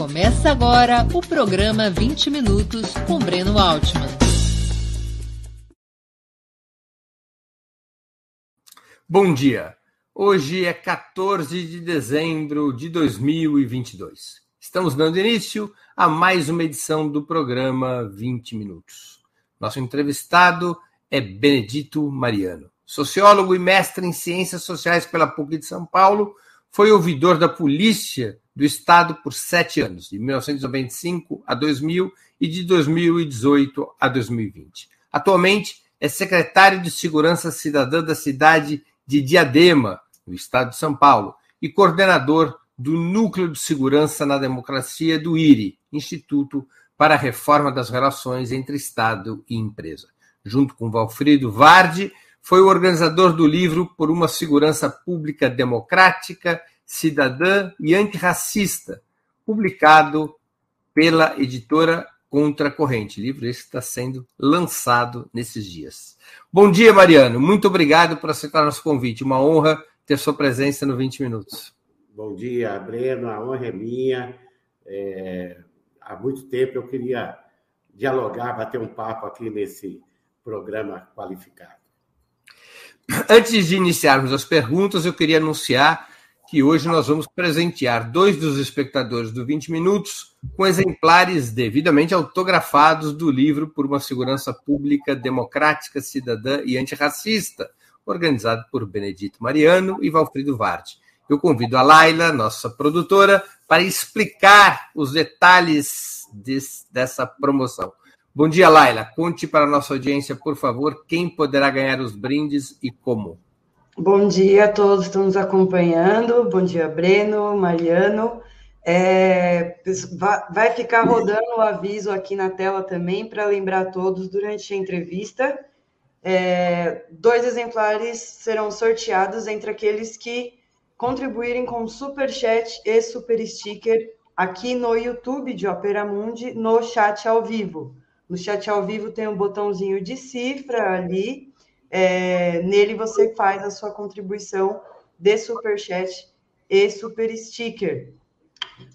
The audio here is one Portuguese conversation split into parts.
Começa agora o programa 20 Minutos com Breno Altman. Bom dia. Hoje é 14 de dezembro de 2022. Estamos dando início a mais uma edição do programa 20 Minutos. Nosso entrevistado é Benedito Mariano, sociólogo e mestre em Ciências Sociais pela PUC de São Paulo, foi ouvidor da Polícia do Estado por sete anos, de 1995 a 2000 e de 2018 a 2020. Atualmente é secretário de Segurança Cidadã da cidade de Diadema, no estado de São Paulo, e coordenador do Núcleo de Segurança na Democracia do IRI, Instituto para a Reforma das Relações entre Estado e Empresa. Junto com Valfrido Vardi, foi o organizador do livro Por uma Segurança Pública Democrática, Cidadã e Antirracista, publicado pela editora Contra Corrente. Livro esse está sendo lançado nesses dias. Bom dia, Mariano. Muito obrigado por aceitar nosso convite. Uma honra ter sua presença no 20 Minutos. Bom dia, Breno. A honra é minha. É... Há muito tempo eu queria dialogar, bater um papo aqui nesse programa qualificado. Antes de iniciarmos as perguntas, eu queria anunciar que hoje nós vamos presentear dois dos espectadores do 20 Minutos com exemplares devidamente autografados do livro Por uma Segurança Pública Democrática, Cidadã e Antirracista, organizado por Benedito Mariano e Valfrido Vardi. Eu convido a Laila, nossa produtora, para explicar os detalhes desse, dessa promoção. Bom dia, Laila. Conte para a nossa audiência, por favor, quem poderá ganhar os brindes e como. Bom dia a todos que estão nos acompanhando. Bom dia, Breno, Mariano. É, vai ficar rodando o aviso aqui na tela também para lembrar a todos durante a entrevista. É, dois exemplares serão sorteados entre aqueles que contribuírem com super chat e super sticker aqui no YouTube de Opera Mundi no chat ao vivo. No chat ao vivo tem um botãozinho de cifra ali. É, nele você faz a sua contribuição de super chat e super sticker.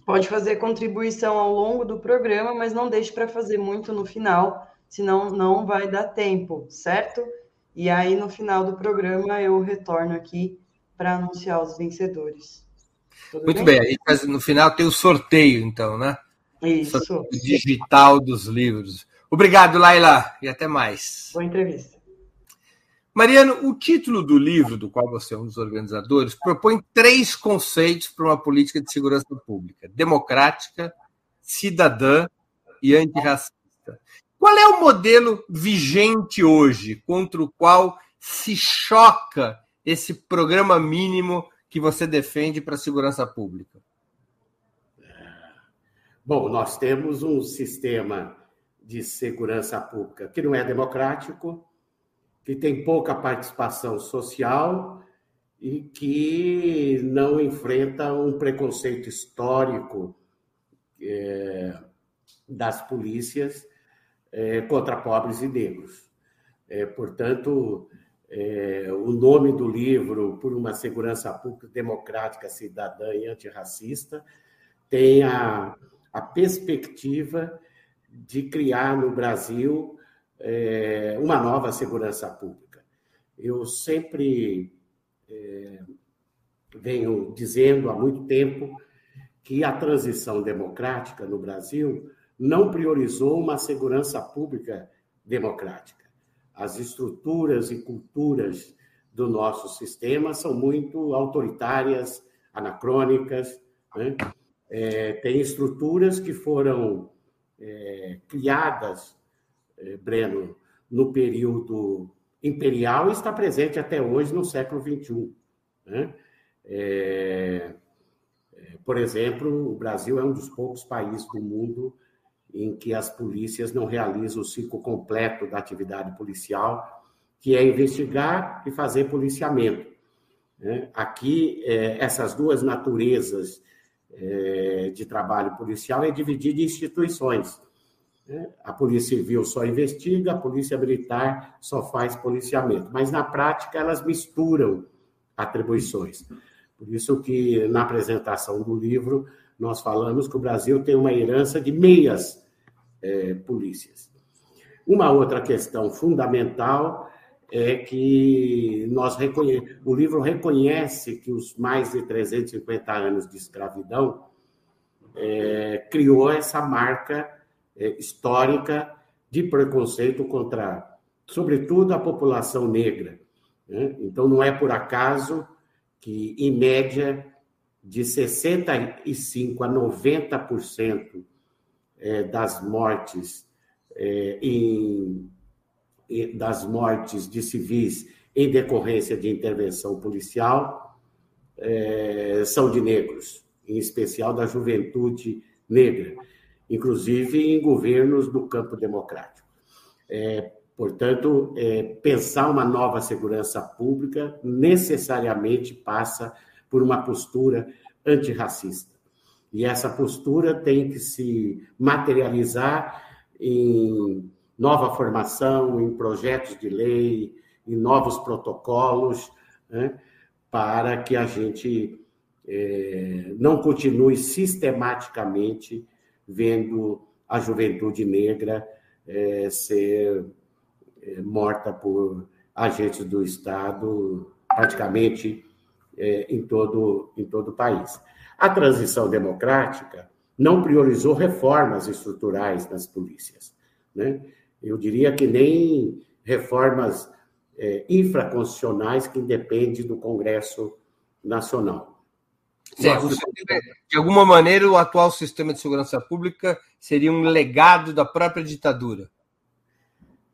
Pode fazer contribuição ao longo do programa, mas não deixe para fazer muito no final, senão não vai dar tempo, certo? E aí no final do programa eu retorno aqui para anunciar os vencedores. Tudo muito bem, bem no final tem o sorteio, então, né? Isso. Sorteio digital dos livros. Obrigado, Laila, e até mais. Boa entrevista. Mariano, o título do livro, do qual você é um dos organizadores, propõe três conceitos para uma política de segurança pública: democrática, cidadã e antirracista. Qual é o modelo vigente hoje contra o qual se choca esse programa mínimo que você defende para a segurança pública? Bom, nós temos um sistema de segurança pública que não é democrático, que tem pouca participação social e que não enfrenta um preconceito histórico é, das polícias é, contra pobres e negros. É, portanto, é, o nome do livro, Por uma Segurança Pública Democrática, Cidadã e Antirracista, tem a, a perspectiva de criar no Brasil é, uma nova segurança pública. Eu sempre é, venho dizendo há muito tempo que a transição democrática no Brasil não priorizou uma segurança pública democrática. As estruturas e culturas do nosso sistema são muito autoritárias, anacrônicas. Né? É, tem estruturas que foram é, criadas, Breno, no período imperial e está presente até hoje no século XXI. Né? É, é, por exemplo, o Brasil é um dos poucos países do mundo em que as polícias não realizam o ciclo completo da atividade policial, que é investigar e fazer policiamento. Né? Aqui, é, essas duas naturezas é, de trabalho policial é dividido em instituições. Né? A Polícia Civil só investiga, a Polícia Militar só faz policiamento, mas na prática elas misturam atribuições. Por isso que na apresentação do livro nós falamos que o Brasil tem uma herança de meias é, polícias. Uma outra questão fundamental é que nós reconhe... o livro reconhece que os mais de 350 anos de escravidão é, criou essa marca histórica de preconceito contra, sobretudo, a população negra. Né? Então, não é por acaso que, em média, de 65% a 90% é, das mortes é, em, das mortes de civis em decorrência de intervenção policial é, são de negros, em especial da juventude negra, inclusive em governos do campo democrático. É, portanto, é, pensar uma nova segurança pública necessariamente passa por uma postura antirracista. E essa postura tem que se materializar em nova formação, em projetos de lei, em novos protocolos, né, para que a gente é, não continue sistematicamente vendo a juventude negra é, ser é, morta por agentes do Estado praticamente é, em, todo, em todo o país. A transição democrática não priorizou reformas estruturais nas polícias. Né? Eu diria que nem reformas é, infraconstitucionais que independem do Congresso Nacional. Certo. De alguma maneira, o atual sistema de segurança pública seria um legado da própria ditadura.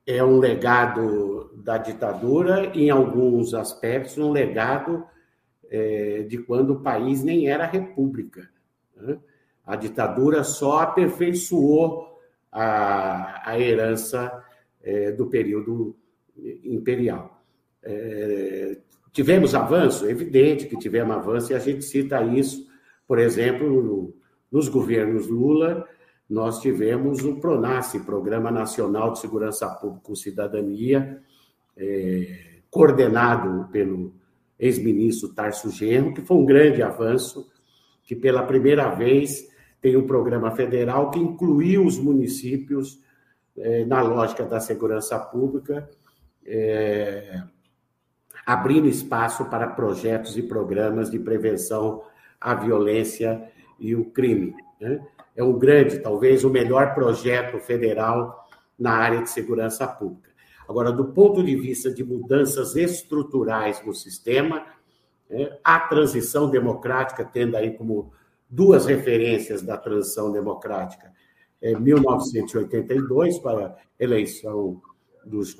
É um legado da ditadura, em alguns aspectos, um legado é, de quando o país nem era república. Né? A ditadura só aperfeiçoou a, a herança é, do período imperial. É, tivemos avanço? Evidente que tivemos avanço, e a gente cita isso, por exemplo, no, nos governos Lula, nós tivemos o PRONASSE, Programa Nacional de Segurança Pública com Cidadania, é, coordenado pelo ex-ministro Tarso Genro, que foi um grande avanço, que pela primeira vez tem um programa federal que incluiu os municípios é, na lógica da segurança pública, é, abrindo espaço para projetos e programas de prevenção à violência e o crime. Né? É um grande, talvez o melhor projeto federal na área de segurança pública. Agora, do ponto de vista de mudanças estruturais no sistema, é, a transição democrática, tendo aí como duas referências da transição democrática, é 1982, para eleição dos,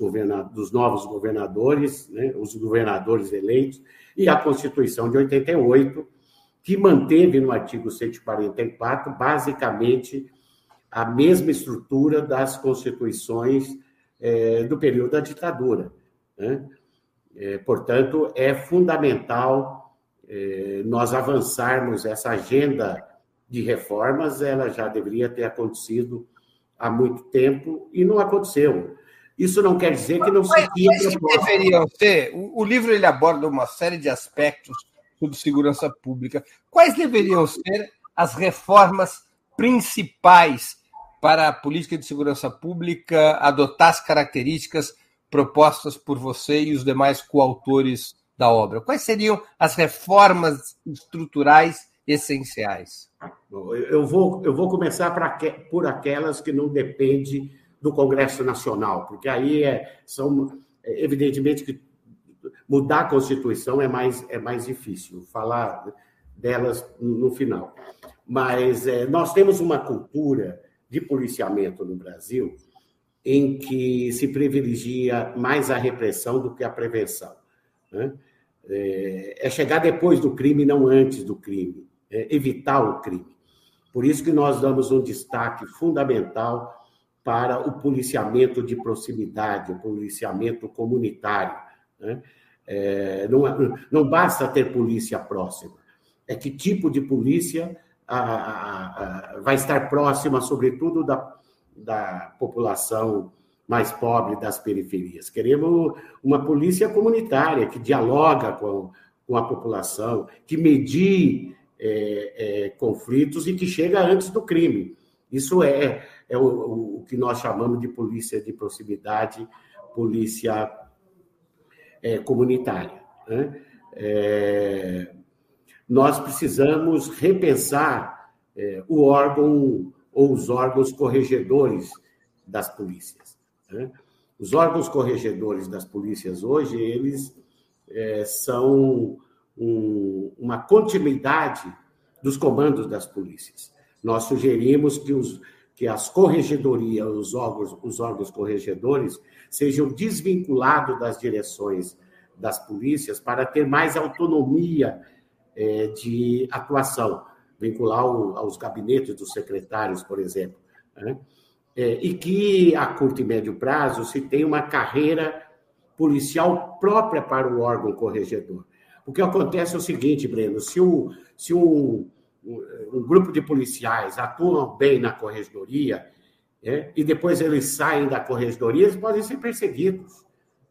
dos novos governadores, né, os governadores eleitos, e a Constituição de 88, que manteve no artigo 144, basicamente, a mesma estrutura das constituições é, do período da ditadura. Né? É, portanto, é fundamental é, nós avançarmos essa agenda de reformas, ela já deveria ter acontecido há muito tempo e não aconteceu. Isso não quer dizer que não se tinha deveriam ser? O, o livro ele aborda uma série de aspectos sobre segurança pública. Quais deveriam ser as reformas principais para a política de segurança pública adotar as características propostas por você e os demais coautores da obra? Quais seriam as reformas estruturais essenciais? Eu vou, eu vou começar por aquelas que não dependem do Congresso Nacional, porque aí é, são, evidentemente, que mudar a Constituição é mais, é mais difícil, falar delas no final. Mas é, nós temos uma cultura de policiamento no Brasil em que se privilegia mais a repressão do que a prevenção. Né? É, é chegar depois do crime, não antes do crime, é evitar o crime. Por isso que nós damos um destaque fundamental para o policiamento de proximidade, o policiamento comunitário. Né? É, não, não basta ter polícia próxima, é que tipo de polícia a, a, a, vai estar próxima, sobretudo, da, da população mais pobre das periferias. Queremos uma polícia comunitária que dialoga com, com a população, que medie é, é, conflitos e que chega antes do crime. Isso é, é o, o, que nós chamamos de polícia de proximidade, polícia é, comunitária. Né? É, nós precisamos repensar é, o órgão ou os órgãos corregedores das polícias. Né? Os órgãos corregedores das polícias hoje, eles é, são um, uma continuidade dos comandos das polícias. Nós sugerimos que, os, que as corregedorias, os órgãos, os órgãos corregedores, sejam desvinculados das direções das polícias para ter mais autonomia é, de atuação, vincular aos gabinetes dos secretários, por exemplo. Né? É, e que, a curto e médio prazo, se tenha uma carreira policial própria para o órgão corregedor. O que acontece é o seguinte, Breno: se, um, se um, um grupo de policiais atuam bem na corregedoria, é, e depois eles saem da corregedoria, eles podem ser perseguidos.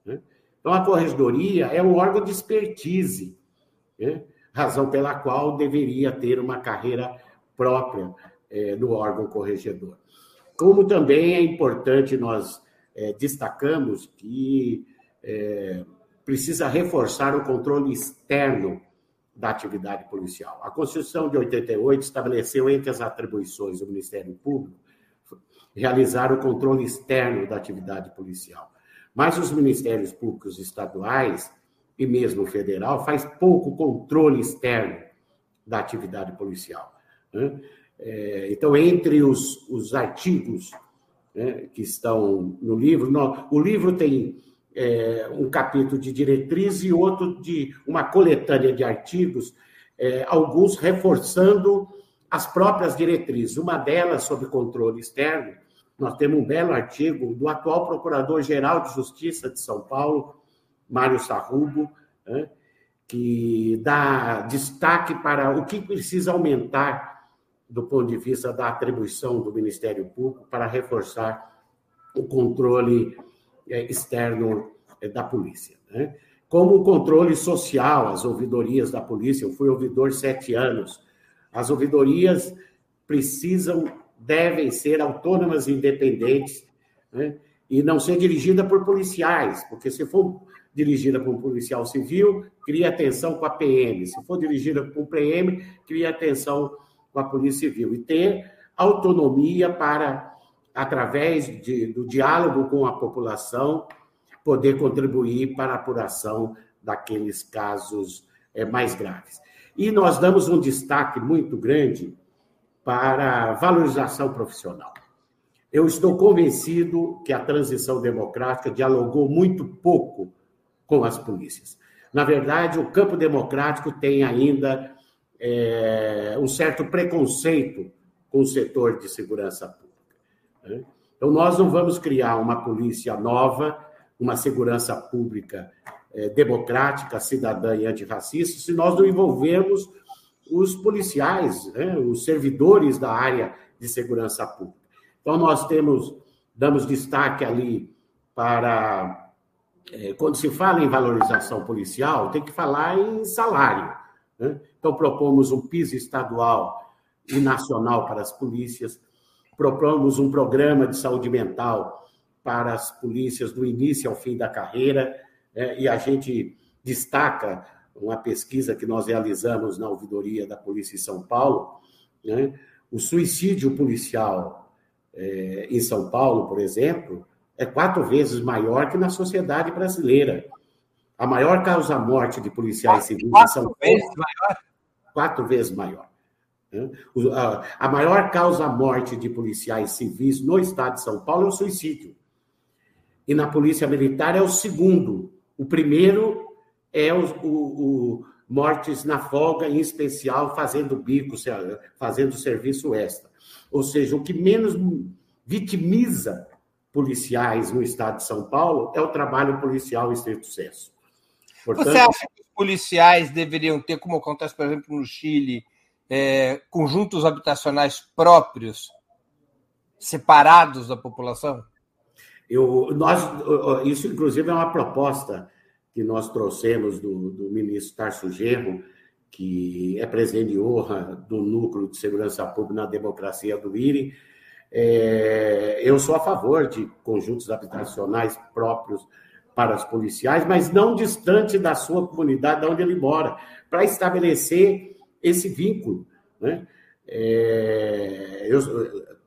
Né? Então, a corregedoria é um órgão de expertise, né? razão pela qual deveria ter uma carreira própria é, no órgão corregedor. Como também é importante nós é, destacamos que é, precisa reforçar o controle externo da atividade policial. A Constituição de 88 estabeleceu entre as atribuições do Ministério Público realizar o controle externo da atividade policial. Mas os ministérios públicos estaduais e mesmo federal faz pouco controle externo da atividade policial. Né? É, então, entre os, os artigos né, que estão no livro, o livro tem é, um capítulo de diretriz e outro de uma coletânea de artigos, é, alguns reforçando as próprias diretrizes. Uma delas sobre controle externo, nós temos um belo artigo do atual Procurador-Geral de Justiça de São Paulo, Mário Sarrubo, né, que dá destaque para o que precisa aumentar do ponto de vista da atribuição do Ministério Público para reforçar o controle externo é, da polícia. Né? Como o controle social, as ouvidorias da polícia, eu fui ouvidor sete anos, as ouvidorias precisam, devem ser autônomas e independentes, né? e não ser dirigida por policiais, porque se for dirigida por um policial civil, cria tensão com a PM, se for dirigida por um PM, cria tensão com a Polícia Civil, e ter autonomia para através de, do diálogo com a população, poder contribuir para a apuração daqueles casos é, mais graves. E nós damos um destaque muito grande para a valorização profissional. Eu estou convencido que a transição democrática dialogou muito pouco com as polícias. Na verdade, o campo democrático tem ainda é, um certo preconceito com o setor de segurança pública. Né? Então, nós não vamos criar uma polícia nova, uma segurança pública é, democrática, cidadã e antirracista, se nós não envolvermos os policiais, né, os servidores da área de segurança pública. Então, nós temos, damos destaque ali para. É, quando se fala em valorização policial, tem que falar em salário. Né? Então, propomos um piso estadual e nacional para as polícias propomos um programa de saúde mental para as polícias do início ao fim da carreira, né? e a gente destaca uma pesquisa que nós realizamos na ouvidoria da Polícia em São Paulo, né? o suicídio policial é, em São Paulo, por exemplo, é quatro vezes maior que na sociedade brasileira. A maior causa-morte de policiais civis em São Paulo. Vezes maior? Quatro vezes maior. Né? A maior causa-morte de policiais civis no estado de São Paulo é o suicídio. E na Polícia Militar é o segundo. O primeiro é o, o, o mortes na folga, em especial fazendo bico, fazendo serviço extra. Ou seja, o que menos vitimiza policiais no estado de São Paulo é o trabalho policial em estrito senso. Portanto, Você acha que os policiais deveriam ter, como acontece, por exemplo, no Chile, é, conjuntos habitacionais próprios, separados da população? Eu, nós, isso, inclusive, é uma proposta que nós trouxemos do, do ministro Tarso Gerro, que é presidente de honra do Núcleo de Segurança Pública na Democracia do IRI. É, eu sou a favor de conjuntos habitacionais próprios para os policiais, mas não distante da sua comunidade, de onde ele mora, para estabelecer esse vínculo. Né? É, eu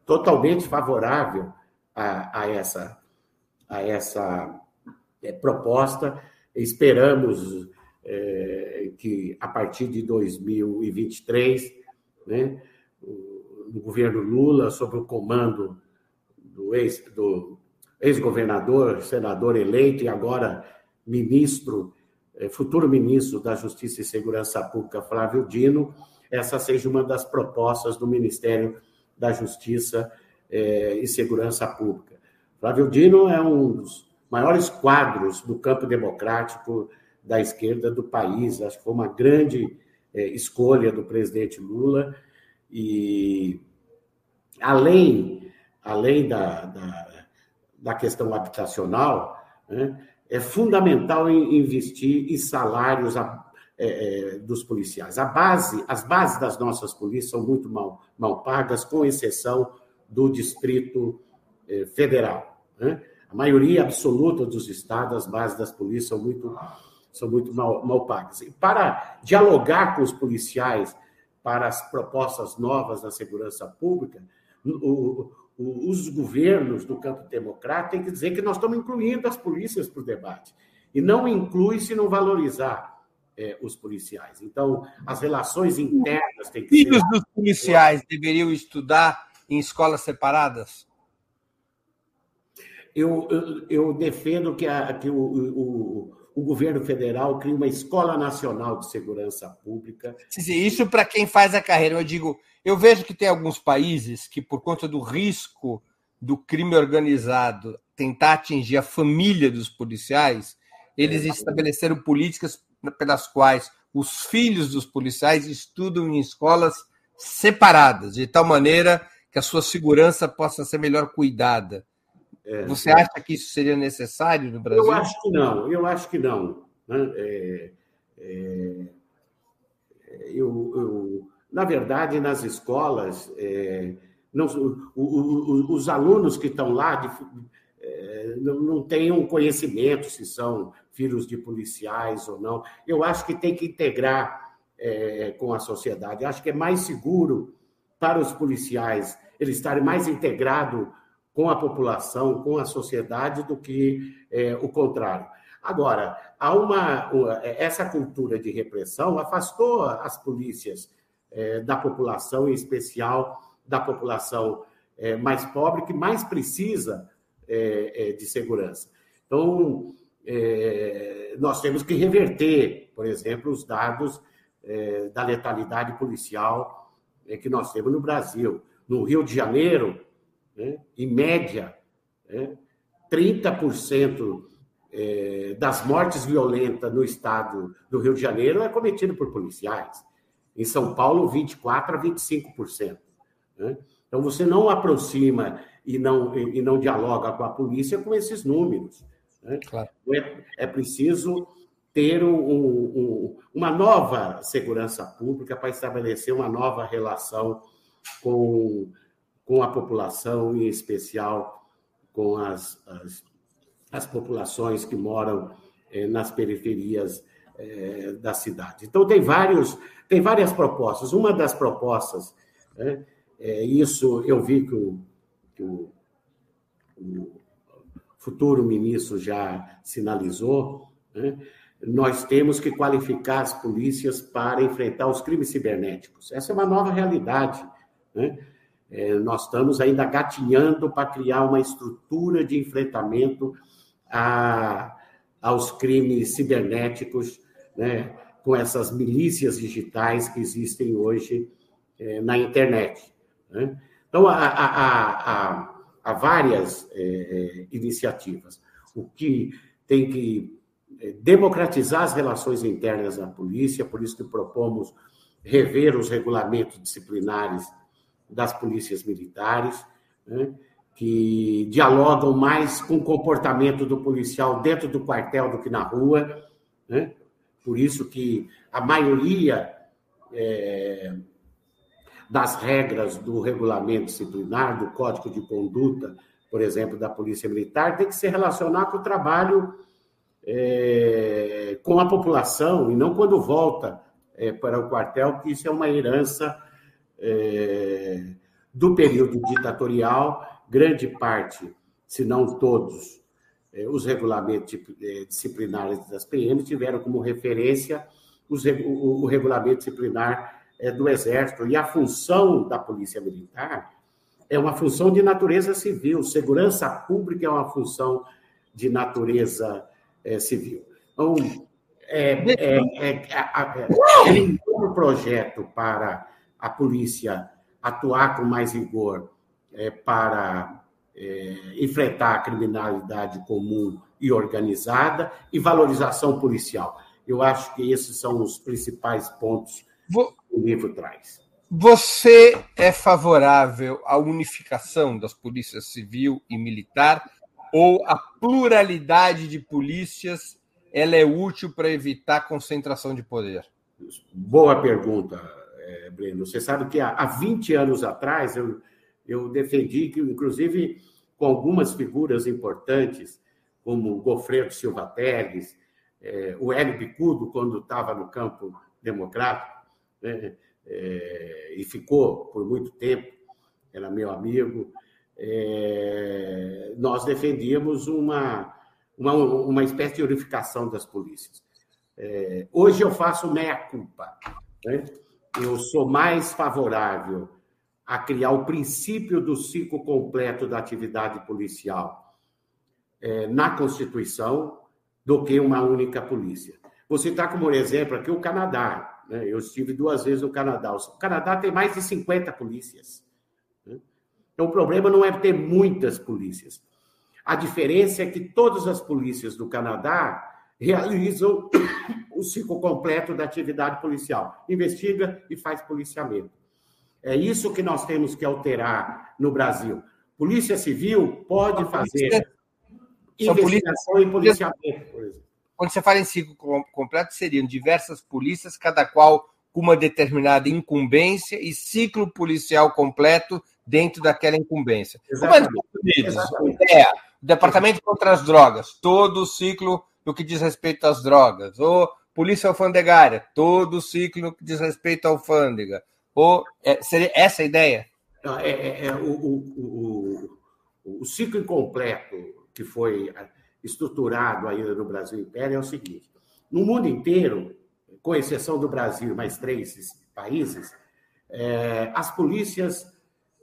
totalmente favorável a, a essa, a essa é, proposta. Esperamos é, que, a partir de 2023, né, o, governo Lula, sob o comando do ex, do ex-governador, senador eleito e agora ministro, futuro ministro da Justiça e Segurança Pública, Flávio Dino, essa seja uma das propostas do Ministério da Justiça é, e Segurança Pública. Flávio Dino é um dos maiores quadros do campo democrático da esquerda do país. Acho que foi uma grande é, escolha do presidente Lula. E além, além da, da, da questão habitacional, né, é fundamental investir em salários é, é, dos policiais. A base, as bases das nossas polícias são muito mal, mal pagas, com exceção do Distrito é, Federal. Né? A maioria absoluta dos estados, as bases das polícias são muito são muito mal, mal pagas. E para dialogar com os policiais para as propostas novas da segurança pública, o, os governos do campo democrático têm que dizer que nós estamos incluindo as polícias para o debate. E não inclui se não valorizar é, os policiais. Então, as relações internas têm que Filhos ser... dos policiais deveriam estudar em escolas separadas? Eu, eu, eu defendo que, a, que o, o o governo federal cria uma escola nacional de segurança pública. Isso para quem faz a carreira. Eu digo, eu vejo que tem alguns países que, por conta do risco do crime organizado tentar atingir a família dos policiais, eles é. estabeleceram políticas pelas quais os filhos dos policiais estudam em escolas separadas, de tal maneira que a sua segurança possa ser melhor cuidada. É, Você acha que isso seria necessário no Brasil? Eu acho que não, eu acho que não. Né? É, é, eu, eu, na verdade, nas escolas, é, não, o, o, os alunos que estão lá de, é, não, não têm um conhecimento se são filhos de policiais ou não. Eu acho que tem que integrar é, com a sociedade. Eu acho que é mais seguro para os policiais eles estarem mais integrados com a população, com a sociedade, do que é, o contrário. Agora, há uma, essa cultura de repressão afastou as polícias é, da população, em especial da população é, mais pobre, que mais precisa é, é de segurança. Então, é, nós temos que reverter, por exemplo, os dados é, da letalidade policial que nós temos no Brasil. No Rio de Janeiro, né? em média, né? 30% é, das mortes violentas no estado do Rio de Janeiro é cometido por policiais. Em São Paulo, 24% a 25%. Né? Então, você não aproxima e não, e não dialoga com a polícia com esses números. Né? Claro. É, é preciso ter um, um, uma nova segurança pública para estabelecer uma nova relação com com a população, em especial com as, as, as populações que moram eh, nas periferias eh, da cidade. Então, tem, vários, tem várias propostas. Uma das propostas, né, é, isso eu vi que o, que o, o futuro ministro já sinalizou, né, nós temos que qualificar as polícias para enfrentar os crimes cibernéticos. Essa é uma nova realidade. Né? É, nós estamos ainda gatinhando para criar uma estrutura de enfrentamento a, aos crimes cibernéticos, né, com essas milícias digitais que existem hoje é, na internet. Né? Então, há, há, há, há várias é, é, iniciativas. O que tem que é, democratizar as relações internas da polícia, por isso que propomos rever os regulamentos disciplinares das polícias militares, né, que dialogam mais com o comportamento do policial dentro do quartel do que na rua. Né? Por isso que a maioria é, das regras do regulamento disciplinar, do código de conduta, por exemplo, da Polícia Militar, tem que se relacionar com o trabalho é, com a população e não quando volta é, para o quartel, que isso é uma herança é, do período ditatorial, grande parte, se não todos, é, os regulamentos é, disciplinares das PM tiveram como referência os, o, o, regulamento disciplinar é, do Exército. E a função da Polícia Militar é uma função de natureza civil, segurança pública é uma função de natureza é, civil. Então, é, é, é, é, é um projeto para a polícia atuar com mais rigor é, para é, enfrentar a criminalidade comum e organizada e valorização policial. Eu acho que esses são os principais pontos Vou... que o livro traz. Você é favorável à unificação das polícias civil e militar ou a pluralidade de polícias ela é útil para evitar concentração de poder? Boa pergunta, é, Breno. Você sabe que há 20 anos atrás eu, eu defendi que, inclusive, com algumas figuras importantes, como Gofredo Silva Teles, é, o Hélio Bicudo, quando estava no campo democrático, né, é, e ficou por muito tempo, era meu amigo, é, nós defendíamos uma, uma, uma espécie de unificação das polícias. É, hoje eu faço meia-culpa. Né? Eu sou mais favorável a criar o princípio do ciclo completo da atividade policial é, na Constituição do que uma única polícia. Vou citar como exemplo aqui o Canadá. Né? Eu estive duas vezes no Canadá. O Canadá tem mais de 50 polícias. Então, o problema não é ter muitas polícias. A diferença é que todas as polícias do Canadá realizam o ciclo completo da atividade policial. Investiga e faz policiamento. É isso que nós temos que alterar no Brasil. Polícia Civil pode fazer investigação e policiamento, por exemplo. Quando você fala em ciclo completo, seriam diversas polícias, cada qual com uma determinada incumbência e ciclo policial completo dentro daquela incumbência. Exatamente. Como é Estados Unidos, Departamento contra as Drogas, todo o ciclo no que diz respeito às drogas, ou Polícia Alfandegária, todo o ciclo que diz respeito à alfândega. Ou, é, seria essa a ideia? É, é, é o, o, o, o, ciclo incompleto que foi estruturado ainda no Brasil Império é o seguinte: no mundo inteiro, com exceção do Brasil, mais três países, é, as polícias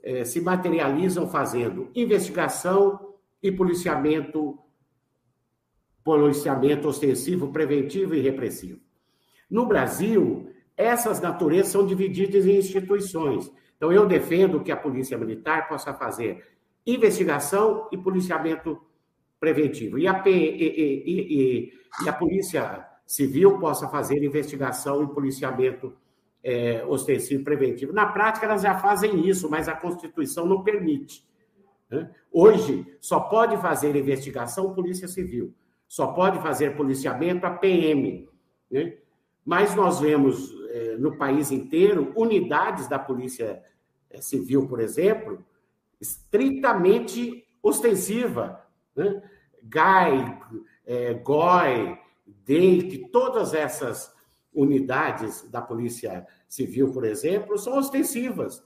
é, se materializam fazendo investigação e policiamento, policiamento ostensivo, preventivo e repressivo. No Brasil, essas naturezas são divididas em instituições. Então, eu defendo que a Polícia Militar possa fazer investigação e policiamento preventivo. E a, e, e, e a Polícia Civil possa fazer investigação e policiamento é, ostensivo preventivo. Na prática, elas já fazem isso, mas a Constituição não permite. Né? Hoje, só pode fazer investigação Polícia Civil, só pode fazer policiamento a PM. Né? Mas nós vemos é, no país inteiro unidades da Polícia é, Civil, por exemplo, estritamente ostensiva. Né? GAI, é, GOI, DEIC, todas essas unidades da Polícia Civil, por exemplo, são ostensivas.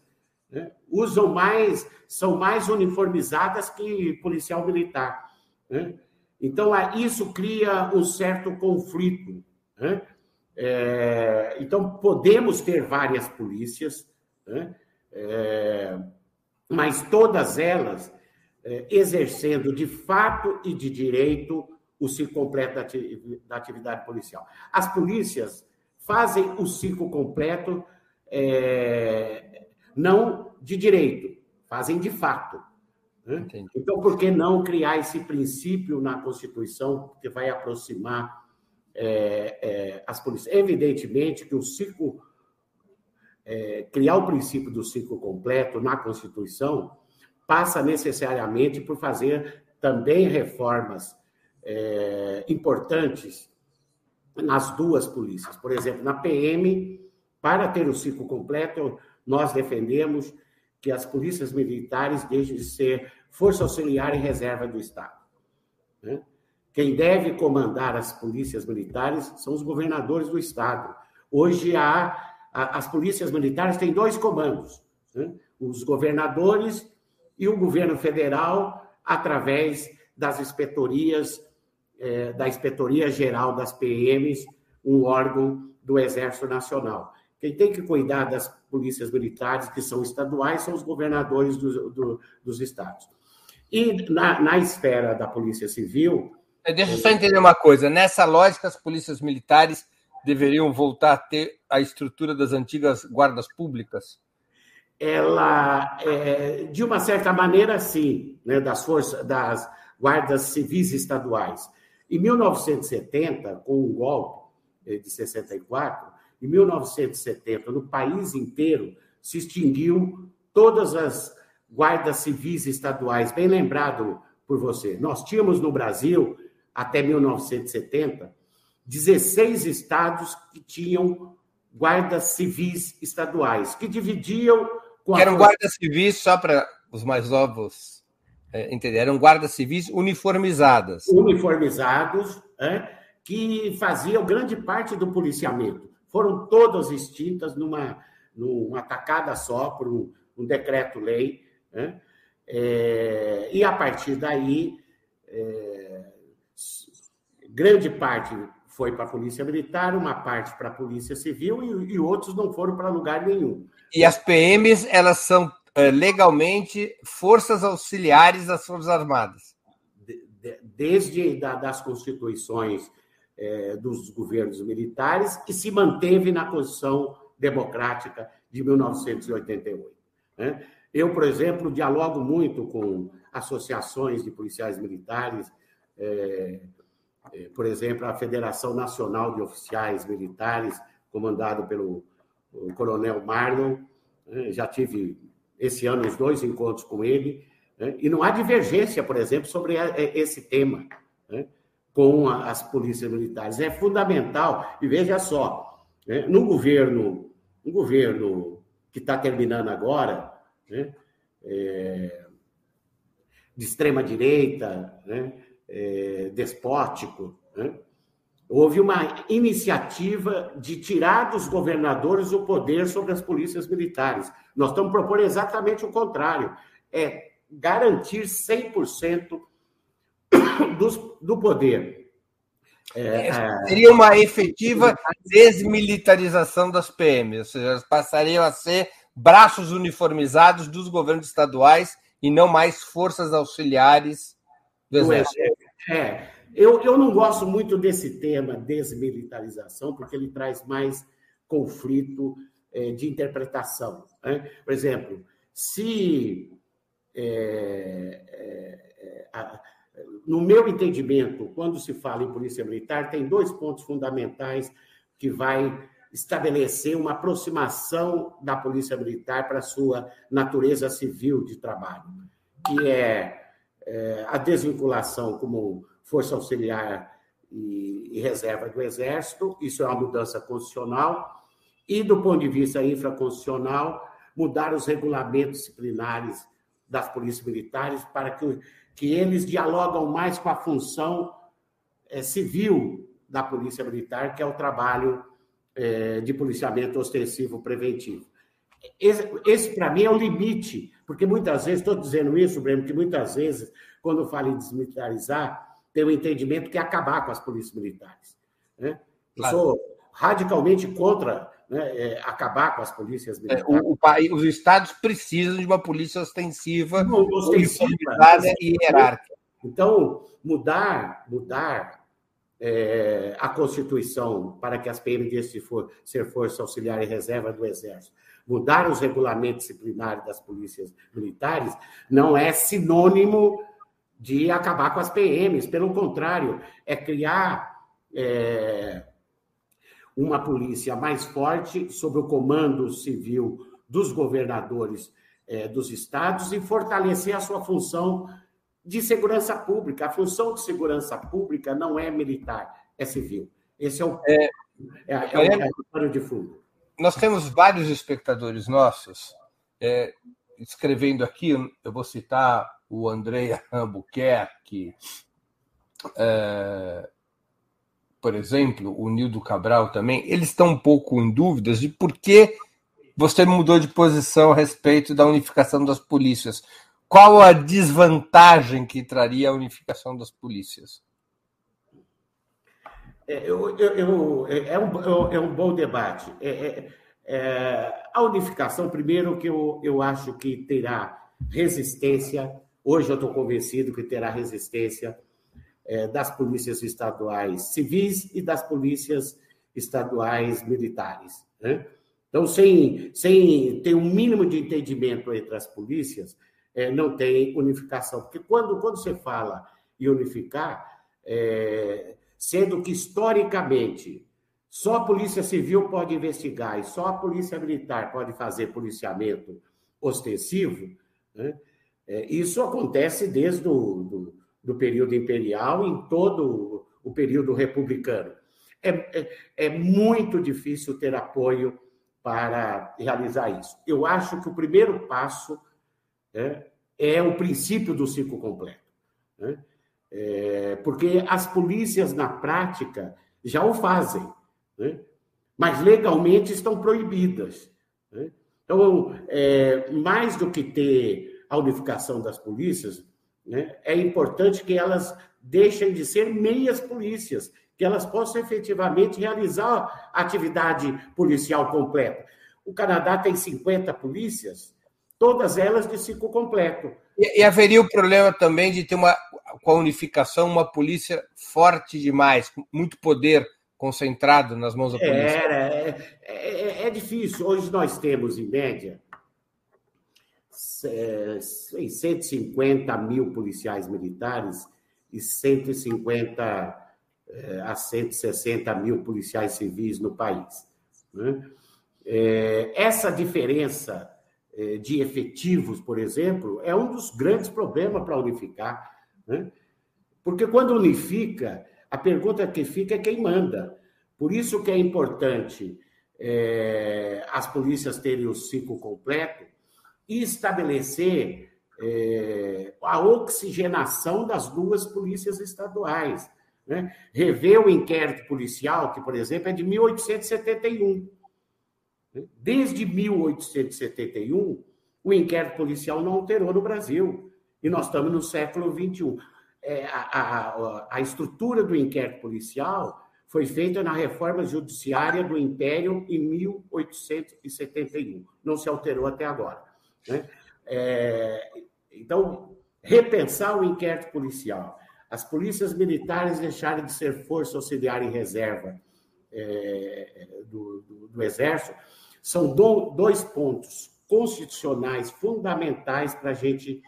Né? Usam mais, são mais uniformizadas que policial militar. Né? Então, isso cria um certo conflito. Né? É, então, podemos ter várias polícias, né? é, mas todas elas é, exercendo de fato e de direito o ciclo completo da atividade policial. As polícias fazem o ciclo completo é, não de direito, fazem de fato. Né? Então, por que não criar esse princípio na Constituição que vai aproximar é, é, as polícias? Evidentemente que o ciclo, é, criar o princípio do ciclo completo na Constituição passa necessariamente por fazer também reformas é, importantes nas duas polícias. Por exemplo, na PM, Para ter o ciclo completo, nós defendemos que as polícias militares deixem de ser força auxiliar e reserva do Estado. Né? Quem deve comandar as polícias militares são os governadores do Estado. Hoje, há, as polícias militares têm dois comandos: né? os governadores e o governo federal, através das inspetorias, é, da Inspetoria Geral das PMs, um órgão do Exército Nacional. Quem tem que cuidar das polícias militares, que são estaduais, são os governadores do, do, dos estados. E na, na esfera da Polícia Civil. É, deixa eu só entender uma coisa. Nessa lógica, as polícias militares deveriam voltar a ter a estrutura das antigas guardas públicas? Ela, é, de uma certa maneira, sim, né, das forças, das guardas civis estaduais. Em 1970, com o golpe eh, de 64, em 1970, no país inteiro, se extinguiu todas as guardas civis estaduais. Bem lembrado por você. Nós tínhamos no Brasil, até 1970, 16 estados que tinham guardas civis estaduais, que dividiam. Com eram guardas civis, só para os mais novos é, entenderem, eram guardas civis uniformizadas. Uniformizados, é, que faziam grande parte do policiamento foram todas extintas numa, numa tacada só, por um, um decreto-lei. Né? É, e a partir daí, é, grande parte foi para a Polícia Militar, uma parte para a Polícia Civil e, e outros não foram para lugar nenhum. E as PMs, elas são é, legalmente forças auxiliares das Forças Armadas. Desde da, das constituições é, dos governos militares e se manteve na Constituição Democrática de 1988. Né? Eu, por exemplo, dialogo muito com associações de policiais militares, é, é, por exemplo, a Federação Nacional de Oficiais Militares, comandado pelo Coronel Marlon. Né? Já tive esse ano os dois encontros com ele, né? e não há divergência, por exemplo, sobre esse tema. Com as polícias militares. É fundamental. E veja só, né, no governo, no governo que está terminando agora, né, é, de extrema direita, né, é, despótico, né, houve uma iniciativa de tirar dos governadores o poder sobre as polícias militares. Nós estamos propondo exatamente o contrário, é garantir 100% do, do poder. É, é, é, Seria uma efetiva desmilitarização das PMs, ou seja, elas passariam a ser braços uniformizados dos governos estaduais e não mais forças auxiliares do Exército. É, eu, eu não gosto muito desse tema desmilitarização, porque ele traz mais conflito é, de interpretação. Né? Por exemplo, se é, é, a, no meu entendimento, quando se fala em polícia militar, tem dois pontos fundamentais que vai estabelecer uma aproximação da polícia militar para sua natureza civil de trabalho, que é, é a desvinculação como força auxiliar e, e reserva do Exército, isso é uma mudança constitucional, e do ponto de vista infraconstitucional, mudar os regulamentos disciplinares das polícias militares para que que eles dialogam mais com a função é, civil da Polícia Militar, que é o trabalho é, de policiamento ostensivo preventivo. Esse, esse para mim, é o limite, porque muitas vezes, estou dizendo isso, Breno, que muitas vezes, quando eu falo em desmilitarizar, tem o um entendimento que é acabar com as polícias militares. Né? Claro. sou radicalmente contra né, é, acabar com as polícias militares. É, o, o, os estados precisam de uma polícia ostensiva, ostensiva e hierárquica. Então, mudar, mudar é, a Constituição para que as PM deixem de for, ser força auxiliar e reserva do Exército, mudar os regulamentos disciplinares das polícias militares, não é sinônimo de acabar com as PMs. Pelo contrário, é criar é, uma polícia mais forte sob o comando civil dos governadores eh, dos estados e fortalecer a sua função de segurança pública. A função de segurança pública não é militar, é civil. Esse é o, é, é, é, é o, de fundo. nós temos vários espectadores nossos é, escrevendo aqui, eu vou citar o André Albuquerque, é, por exemplo, o Nildo Cabral também, eles estão um pouco em dúvidas de por que você mudou de posição a respeito da unificação das polícias. Qual a desvantagem que traria a unificação das polícias? É, eu, eu, eu, é, é um, é um bom debate. É, é, é, a unificação, primeiro, que eu, eu acho que terá resistência, hoje eu estou convencido que terá resistência é, das polícias estaduais civis e das polícias estaduais militares. Né? Então, sem, sem ter um mínimo de entendimento entre as polícias, é, não tem unificação. Porque quando, quando você fala em unificar, é, sendo que historicamente só a Polícia Civil pode investigar e só a Polícia Militar pode fazer policiamento ostensivo, né? é, isso acontece desde o do, do período imperial em todo o período republicano. É, é, é, muito difícil ter apoio para realizar isso. Eu acho que o primeiro passo né, é o princípio do ciclo completo. Né? É, porque as polícias, na prática, já o fazem, né? mas legalmente estão proibidas. Né? Então, é, mais do que ter a unificação das polícias, né, é importante que elas deixem de ser meias polícias, que elas possam efetivamente realizar a atividade policial completa. O Canadá tem 50 polícias, todas elas de ciclo completo. E, e, haveria o problema também de ter uma, com a unificação, uma polícia forte demais, com muito poder concentrado nas mãos da polícia. É, é, é difícil. Hoje nós temos, em média, 150 mil policiais militares e 150 é, a 160 mil policiais civis no país. Né? É, essa diferença é, de efetivos, por exemplo, é um dos grandes problemas para unificar. Né? Porque quando unifica, a pergunta que fica é quem manda. Por isso que é importante as polícias terem o ciclo completo estabelecer é, a oxigenação das duas polícias estaduais. Né? Rever o inquérito policial, que, por exemplo, é de 1871. Desde 1871, o inquérito policial não alterou no Brasil. E nós estamos no século XXI. É, a, a, a estrutura do inquérito policial foi feita na reforma judiciária do Império em 1871. Não se alterou até agora. Né? É, então, repensar o inquérito policial. As polícias militares deixarem de ser força auxiliar em reserva é, do, do, do Exército são do, dois pontos constitucionais fundamentais para a gente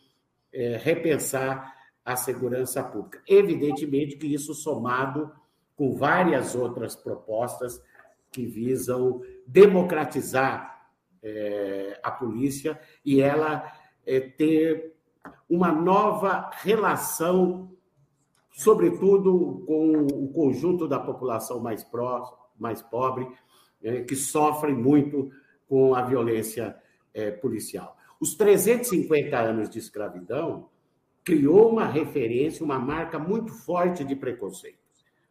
é, repensar a segurança pública. Evidentemente que isso somado com várias outras propostas que visam democratizar é, a polícia e ela é, ter uma nova relação, sobretudo com o conjunto da população mais, pró, mais pobre, é, que sofrem muito com a violência é, policial. Os 350 anos de escravidão criou uma referência, uma marca muito forte de preconceito.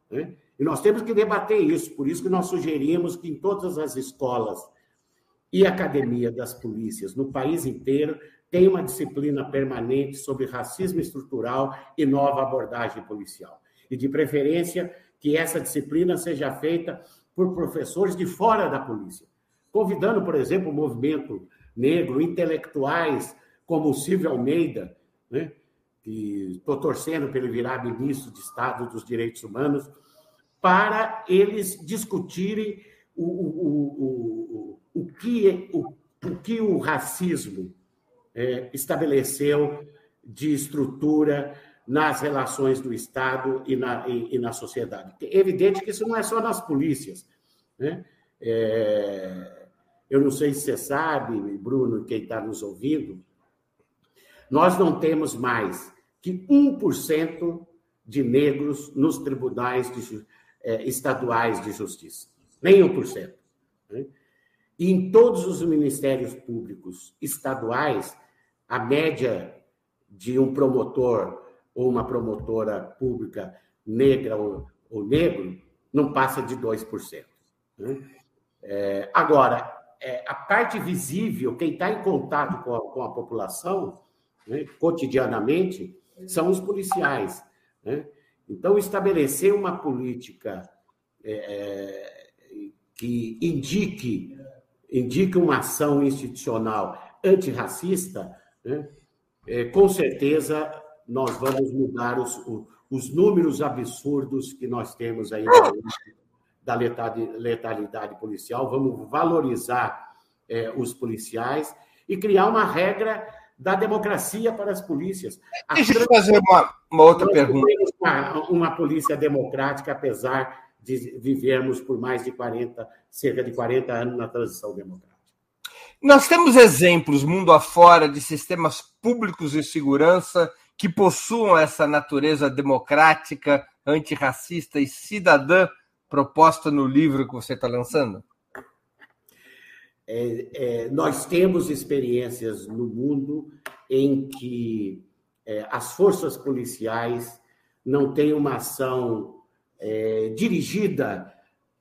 Né? E nós temos que debater isso, por isso que nós sugerimos que em todas as escolas e academia das polícias no país inteiro tenha uma disciplina permanente sobre racismo estrutural e nova abordagem policial. E, de preferência, que essa disciplina seja feita por professores de fora da polícia, convidando, por exemplo, o movimento negro, intelectuais como o Silvio Almeida, né, que estou torcendo para ele virar ministro de Estado dos Direitos Humanos, para eles discutirem o, o, o, o, que, o, o que o racismo é, estabeleceu de estrutura nas relações do Estado e na, e, e na sociedade. É evidente que isso não é só nas polícias. Né? É, eu não sei se você sabe, Bruno, quem está nos ouvindo, nós não temos mais que 1% de negros nos tribunais de, é, estaduais de justiça. Nem 1%. Né? E em todos os ministérios públicos estaduais, a média de um promotor ou uma promotora pública negra ou, ou negro não passa de 2%. Né? É, agora, é, a parte visível, quem está em contato com a, com a população, né, cotidianamente, são os policiais. Né? Então, estabelecer uma política é, é que indique, indique uma ação institucional antirracista, né, é, com certeza nós vamos mudar os, os números absurdos que nós temos aí da letalidade policial, vamos valorizar é, os policiais e criar uma regra da democracia para as polícias. Deixa eu fazer uma, uma outra pergunta. Uma, uma polícia democrática, apesar de vivermos por mais de 40, cerca de 40 anos na transição democrática. Nós temos exemplos mundo afora de sistemas públicos de segurança que possuam essa natureza democrática, antirracista e cidadã proposta no livro que você está lançando? É, é, nós temos experiências no mundo em que é, as forças policiais não têm uma ação é, dirigida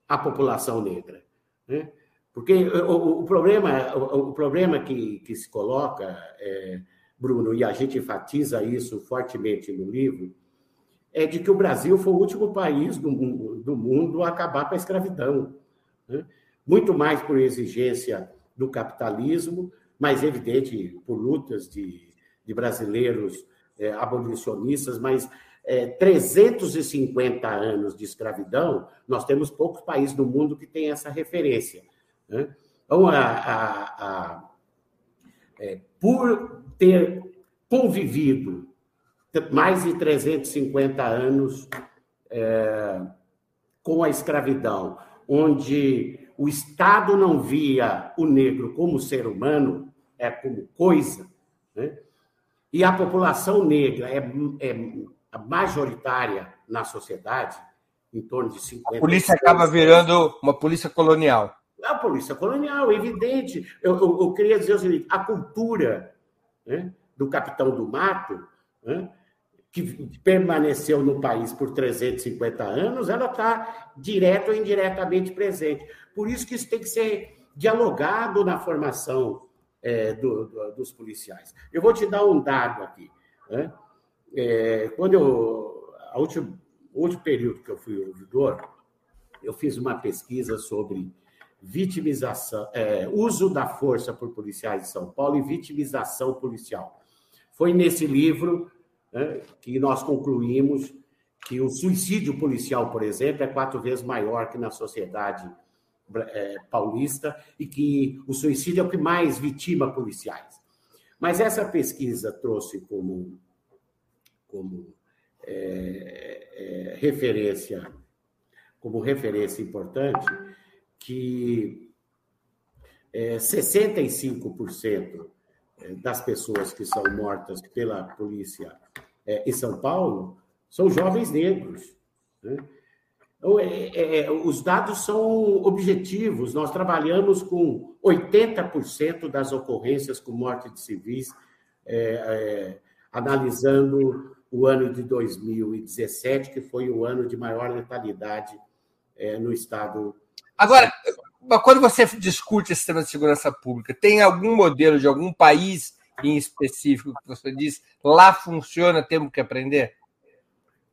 à população negra. Né? Porque o, o, problema, o, o problema que, que, se coloca, é, Bruno, e a gente enfatiza isso fortemente no livro, é de que o Brasil foi o último país do, do mundo a acabar com a escravidão. Né? Muito mais por exigência do capitalismo, mais evidente por lutas de, de brasileiros é, abolicionistas, mas é, 350 anos de escravidão, nós temos poucos países do mundo que têm essa referência. Né? Então, a, a, a, é, por ter convivido mais de 350 anos é, com a escravidão, onde o Estado não via o negro como ser humano, é como coisa, né? e a população negra é, é majoritária na sociedade, em torno de 50%. A polícia acaba virando uma polícia colonial. A polícia colonial, evidente. Eu, eu, eu queria dizer o seguinte: a cultura né, do capitão do mato né, que permaneceu no país por 350 anos, ela está direto ou indiretamente presente. Por isso que isso tem que ser dialogado na formação é, do, do, dos policiais. Eu vou te dar um dado aqui. Né? É, quando eu, a última, último período que eu fui ouvidor, eu fiz uma pesquisa sobre vitimização, é, uso da força por policiais de São Paulo e vitimização policial. Foi nesse livro né, que nós concluímos que o suicídio policial, por exemplo, é quatro vezes maior que na sociedade é, paulista e que o suicídio é o que mais vitima policiais. Mas essa pesquisa trouxe como, como é, é, referência, como referência importante, que 65% é, das pessoas que são mortas pela polícia é, em São Paulo são jovens negros. Né? Então, é, é, é, os dados são objetivos. Nós trabalhamos com 80% das ocorrências com morte de civis, é, analisando o ano de 2017, que foi o ano de maior letalidade no estado. Agora, quando você discute esse sistema de segurança pública, tem algum modelo de algum país em específico que você diz lá funciona, temos que aprender?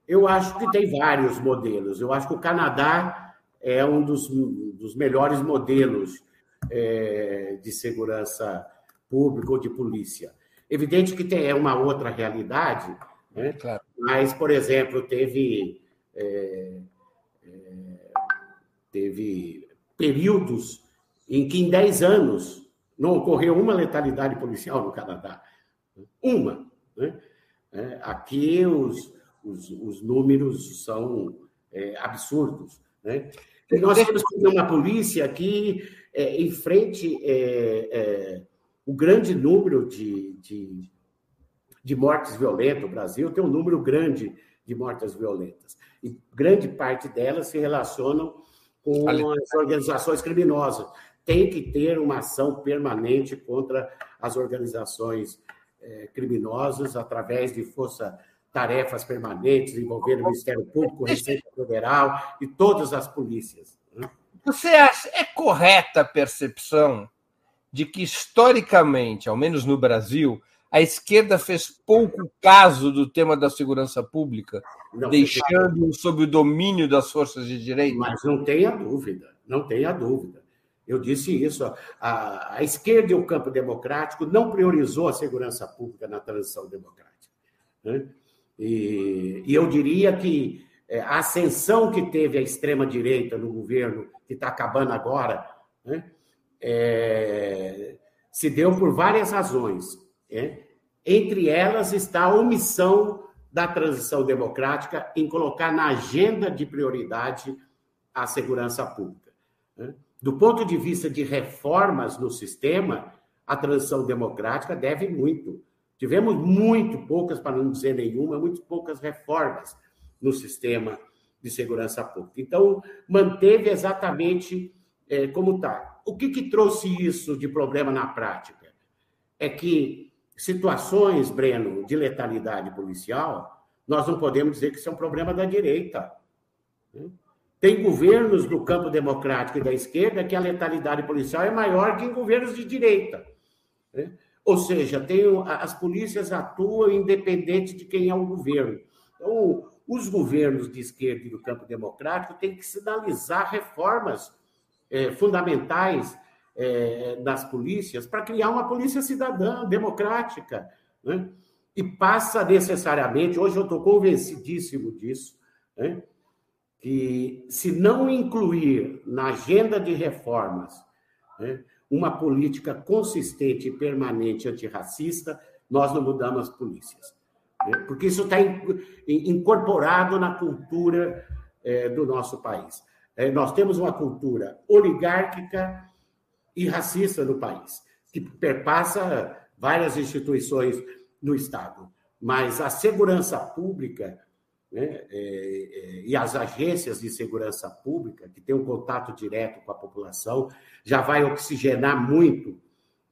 Eu acho que tem vários modelos. Eu acho que o Canadá é um dos, dos melhores modelos é, de segurança pública ou de polícia. Evidente que tem, é uma outra realidade, né? Claro. mas, por exemplo, teve, é, é, teve períodos em que, em 10 anos, não ocorreu uma letalidade policial no Canadá. Uma. Né? É, aqui os, os, os, números são é, absurdos. Né? E nós temos que ter uma polícia que é, enfrente é, é, o grande número de, de, de mortes violentas. O Brasil tem um número grande de mortes violentas. E grande parte delas se relacionam com as organizações criminosas tem que ter uma ação permanente contra as organizações é, criminosas através de força-tarefas permanentes envolvendo o Ministério Público, Receita Federal e todas as polícias. Né? Você acha é correta a percepção de que historicamente, ao menos no Brasil, a esquerda fez pouco caso do tema da segurança pública, não, deixando sob o domínio das forças de direita? Mas não tenha dúvida, não tenha dúvida. Eu disse isso. A, a, esquerda e o campo democrático não priorizou a segurança pública na transição democrática. Né? E, e, eu diria que é, a ascensão que teve a extrema-direita no governo, que está acabando agora, né? é, se deu por várias razões. Né? Entre elas está a omissão da transição democrática em colocar na agenda de prioridade a segurança pública. Né? Do ponto de vista de reformas no sistema, a transição democrática deve muito. Tivemos muito poucas, para não dizer nenhuma, muito poucas reformas no sistema de segurança pública. Então, manteve exatamente é, como está. O que, que trouxe isso de problema na prática? É que situações, Breno, de letalidade policial, nós não podemos dizer que isso é um problema da direita. Tem governos do campo democrático e da esquerda que a letalidade policial é maior que em governos de direita. Ou seja, tem, as polícias atuam independente de quem é o governo. Então, os governos de esquerda e do campo democrático têm que sinalizar reformas é, fundamentais é, das polícias para criar uma polícia cidadã, democrática. Né? E passa necessariamente, hoje eu estou convencidíssimo disso, né? que, se não incluir na agenda de reformas né, uma política consistente e permanente antirracista, nós não mudamos as polícias. Né, porque isso está incorporado na cultura é, do nosso país. É, nós temos uma cultura oligárquica e racista no país, que perpassa várias instituições no Estado. Mas a segurança pública né, é, é, e as agências de segurança pública, que têm um contato direto com a população, já vai oxigenar muito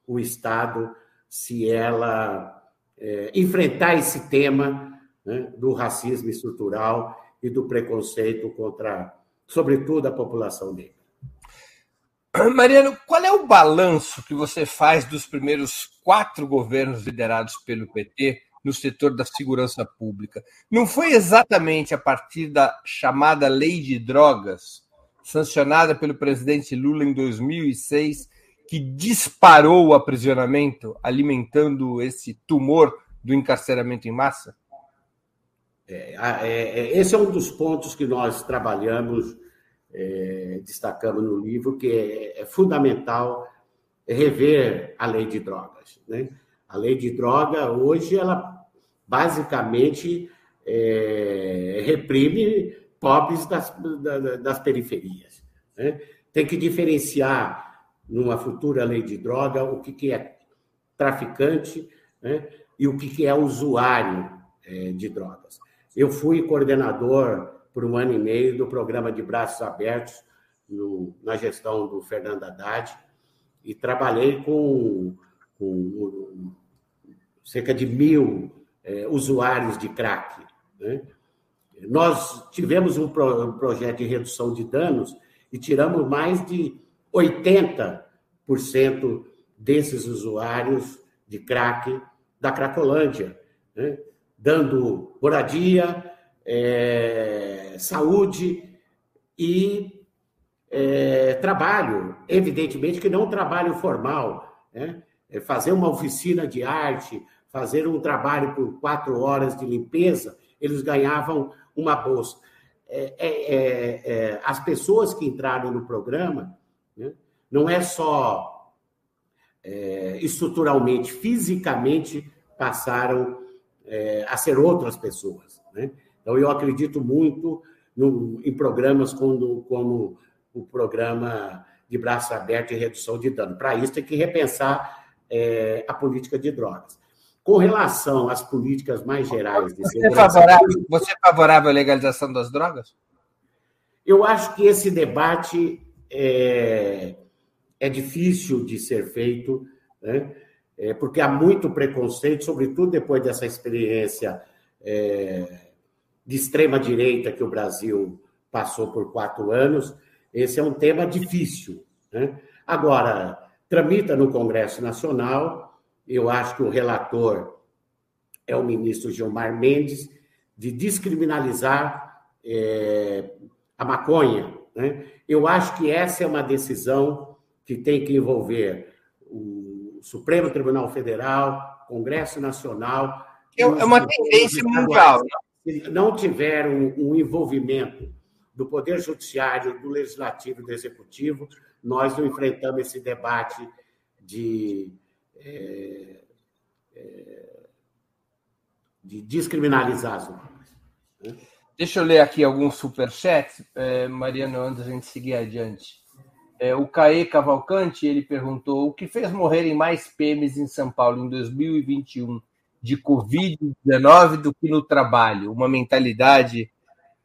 o Estado se ela é, enfrentar esse tema né, do racismo estrutural e do preconceito contra, sobretudo, a população negra. Mariano, qual é o balanço que você faz dos primeiros quatro governos liderados pelo PT no setor da segurança pública. Não foi exatamente a partir da chamada Lei de Drogas, sancionada pelo presidente Lula em 2006, que disparou o aprisionamento, alimentando esse tumor do encarceramento em massa? É, é, é, esse é um dos pontos que nós trabalhamos, é, destacamos no livro, que é, é fundamental rever a lei de drogas. Né? A lei de droga, hoje, ela basicamente é, reprime pobres das, das periferias. Né? Tem que diferenciar, numa futura lei de droga, o que, que é traficante né? e o que, que é usuário é, de drogas. Eu fui coordenador por um ano e meio do programa de braços abertos no, na gestão do Fernando Haddad e trabalhei com, com cerca de mil é, usuários de crack. Né? Nós tivemos um, pro, um projeto de redução de danos e tiramos mais de 80% desses usuários de crack da Cracolândia, né? dando moradia, é, saúde e é, trabalho, evidentemente que não trabalho formal, né? É fazer uma oficina de arte, fazer um trabalho por quatro horas de limpeza, eles ganhavam uma bolsa. É, é, é, as pessoas que entraram no programa, né, não é só estruturalmente, fisicamente passaram a ser outras pessoas. Né? Então, eu acredito muito no, em programas como, como o programa de braço aberto e redução de dano. Para isso, tem que repensar a política de drogas. Com relação às políticas mais gerais de você é favorável, você é favorável à legalização das drogas? Eu acho que esse debate é, é difícil de ser feito, né? é, porque há muito preconceito, sobretudo depois dessa experiência é, de extrema-direita que o Brasil passou por quatro anos. Esse é um tema difícil. Né? Agora, tramita no Congresso Nacional, eu acho que o relator é o ministro Gilmar Mendes, de descriminalizar é, a maconha. Né? Eu acho que essa é uma decisão que tem que envolver o Supremo Tribunal Federal, Congresso Nacional. É uma tendência mundial. Se não tiver um, um envolvimento do Poder Judiciário, do Legislativo do Executivo, nós não enfrentamos esse debate de, é, é, de descriminalizar as normas. Né? Deixa eu ler aqui alguns superchats, é, Mariano, antes da gente seguir adiante. É, o Caê Cavalcante, ele perguntou o que fez morrerem mais PMs em São Paulo em 2021 de Covid-19 do que no trabalho? Uma mentalidade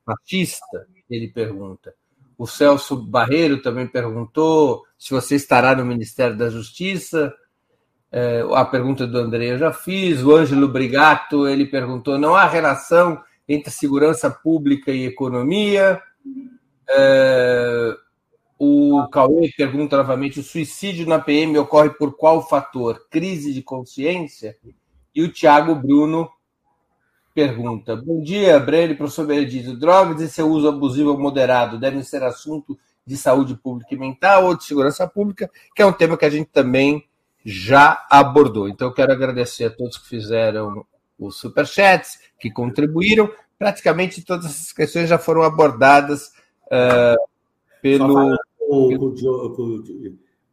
machista? Ele pergunta. O Celso Barreiro também perguntou se você estará no Ministério da Justiça. É, a pergunta do André eu já fiz. O Ângelo Brigato, ele perguntou: não há relação entre segurança pública e economia. É, o Cauê pergunta novamente: o suicídio na PM ocorre por qual fator? Crise de consciência? E o Tiago Bruno pergunta: Bom dia, Breno, professor Benedito. Drogas e seu uso abusivo ou moderado devem ser assunto de saúde pública e mental ou de segurança pública, que é um tema que a gente também já abordou. Então, eu quero agradecer a todos que fizeram os superchats, que contribuíram. Praticamente todas essas questões já foram abordadas uh, pelo. O Diogo,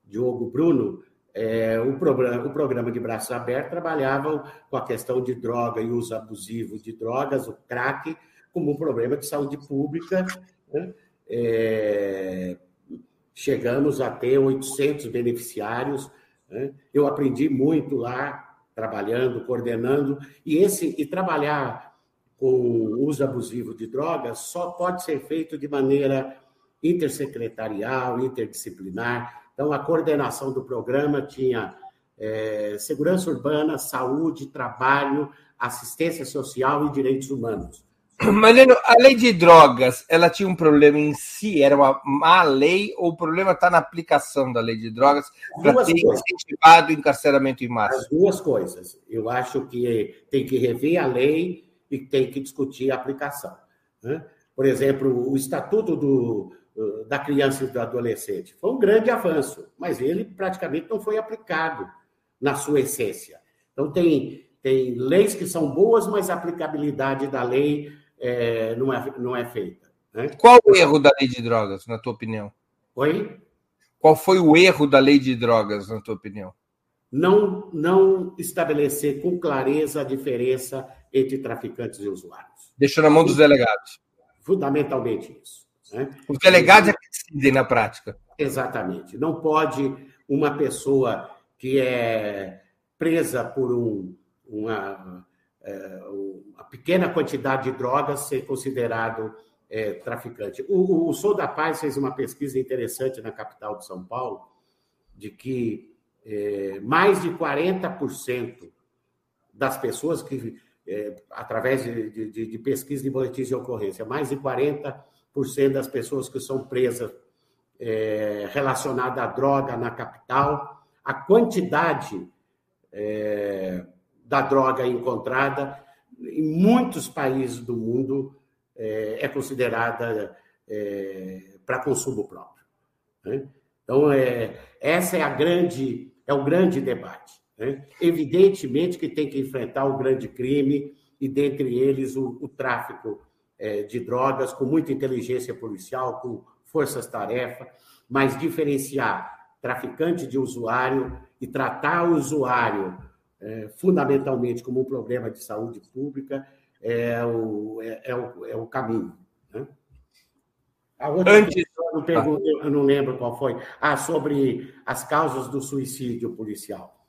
Diogo Bruno, é, o, programa, o programa de Braços Abertos trabalhava com a questão de droga e uso abusivo de drogas, o crack, como um problema de saúde pública. Né? É, chegamos a ter 800 beneficiários. Né? Eu aprendi muito lá trabalhando, coordenando, e esse e trabalhar com uso abusivo de drogas só pode ser feito de maneira intersecretarial, interdisciplinar. Então, a coordenação do programa tinha é, segurança urbana, saúde, trabalho, assistência social e direitos humanos. Mariano, a lei de drogas, ela tinha um problema em si? Era uma má lei ou o problema está na aplicação da lei de drogas para ter coisas. incentivado o encarceramento em massa? As duas coisas. Eu acho que tem que rever a lei e tem que discutir a aplicação. Né? Por exemplo, o Estatuto do, da Criança e do Adolescente foi um grande avanço, mas ele praticamente não foi aplicado na sua essência. Então, tem, tem leis que são boas, mas a aplicabilidade da lei é, não, é, não é feita. Né? Qual o erro da lei de drogas, na tua opinião? Oi? Qual foi o erro da lei de drogas, na tua opinião? Não, não estabelecer com clareza a diferença entre traficantes e usuários. Deixou na mão dos delegados. Fundamentalmente isso. Né? Os delegados é que decidem na prática. Exatamente. Não pode uma pessoa que é presa por um, uma, é, uma pequena quantidade de drogas ser considerado é, traficante. O, o Sou da Paz fez uma pesquisa interessante na capital de São Paulo, de que é, mais de 40% das pessoas que, é, através de, de, de, pesquisa de boletins de ocorrência, mais de 40% das pessoas que são presas é, relacionadas à droga na capital, a quantidade é, da droga encontrada, em muitos países do mundo, é, é considerada é, para consumo próprio. Né? Então, é, essa é a grande, é o grande debate. Né? Evidentemente que tem que enfrentar o grande crime, e dentre eles o, o tráfico de drogas, com muita inteligência policial, com forças-tarefa, mas diferenciar traficante de usuário e tratar o usuário é, fundamentalmente como um problema de saúde pública, é o, é, é o, é o caminho. Né? A outra Antes... eu, pergunto, eu não lembro qual foi. Ah, sobre as causas do suicídio policial.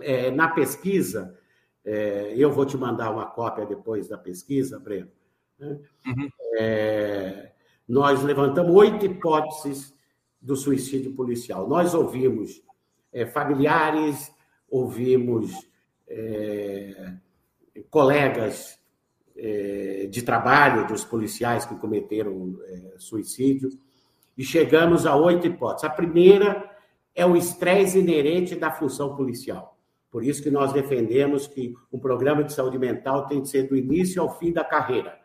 É, na pesquisa, é, eu vou te mandar uma cópia depois da pesquisa, Breno. Uhum. É, nós levantamos oito hipóteses do suicídio policial. Nós ouvimos é, familiares, ouvimos é, colegas é, de trabalho dos policiais que cometeram é, suicídio, e chegamos a oito hipóteses. A primeira é o estresse inerente da função policial. Por isso que nós defendemos que um programa de saúde mental tem que ser do início ao fim da carreira.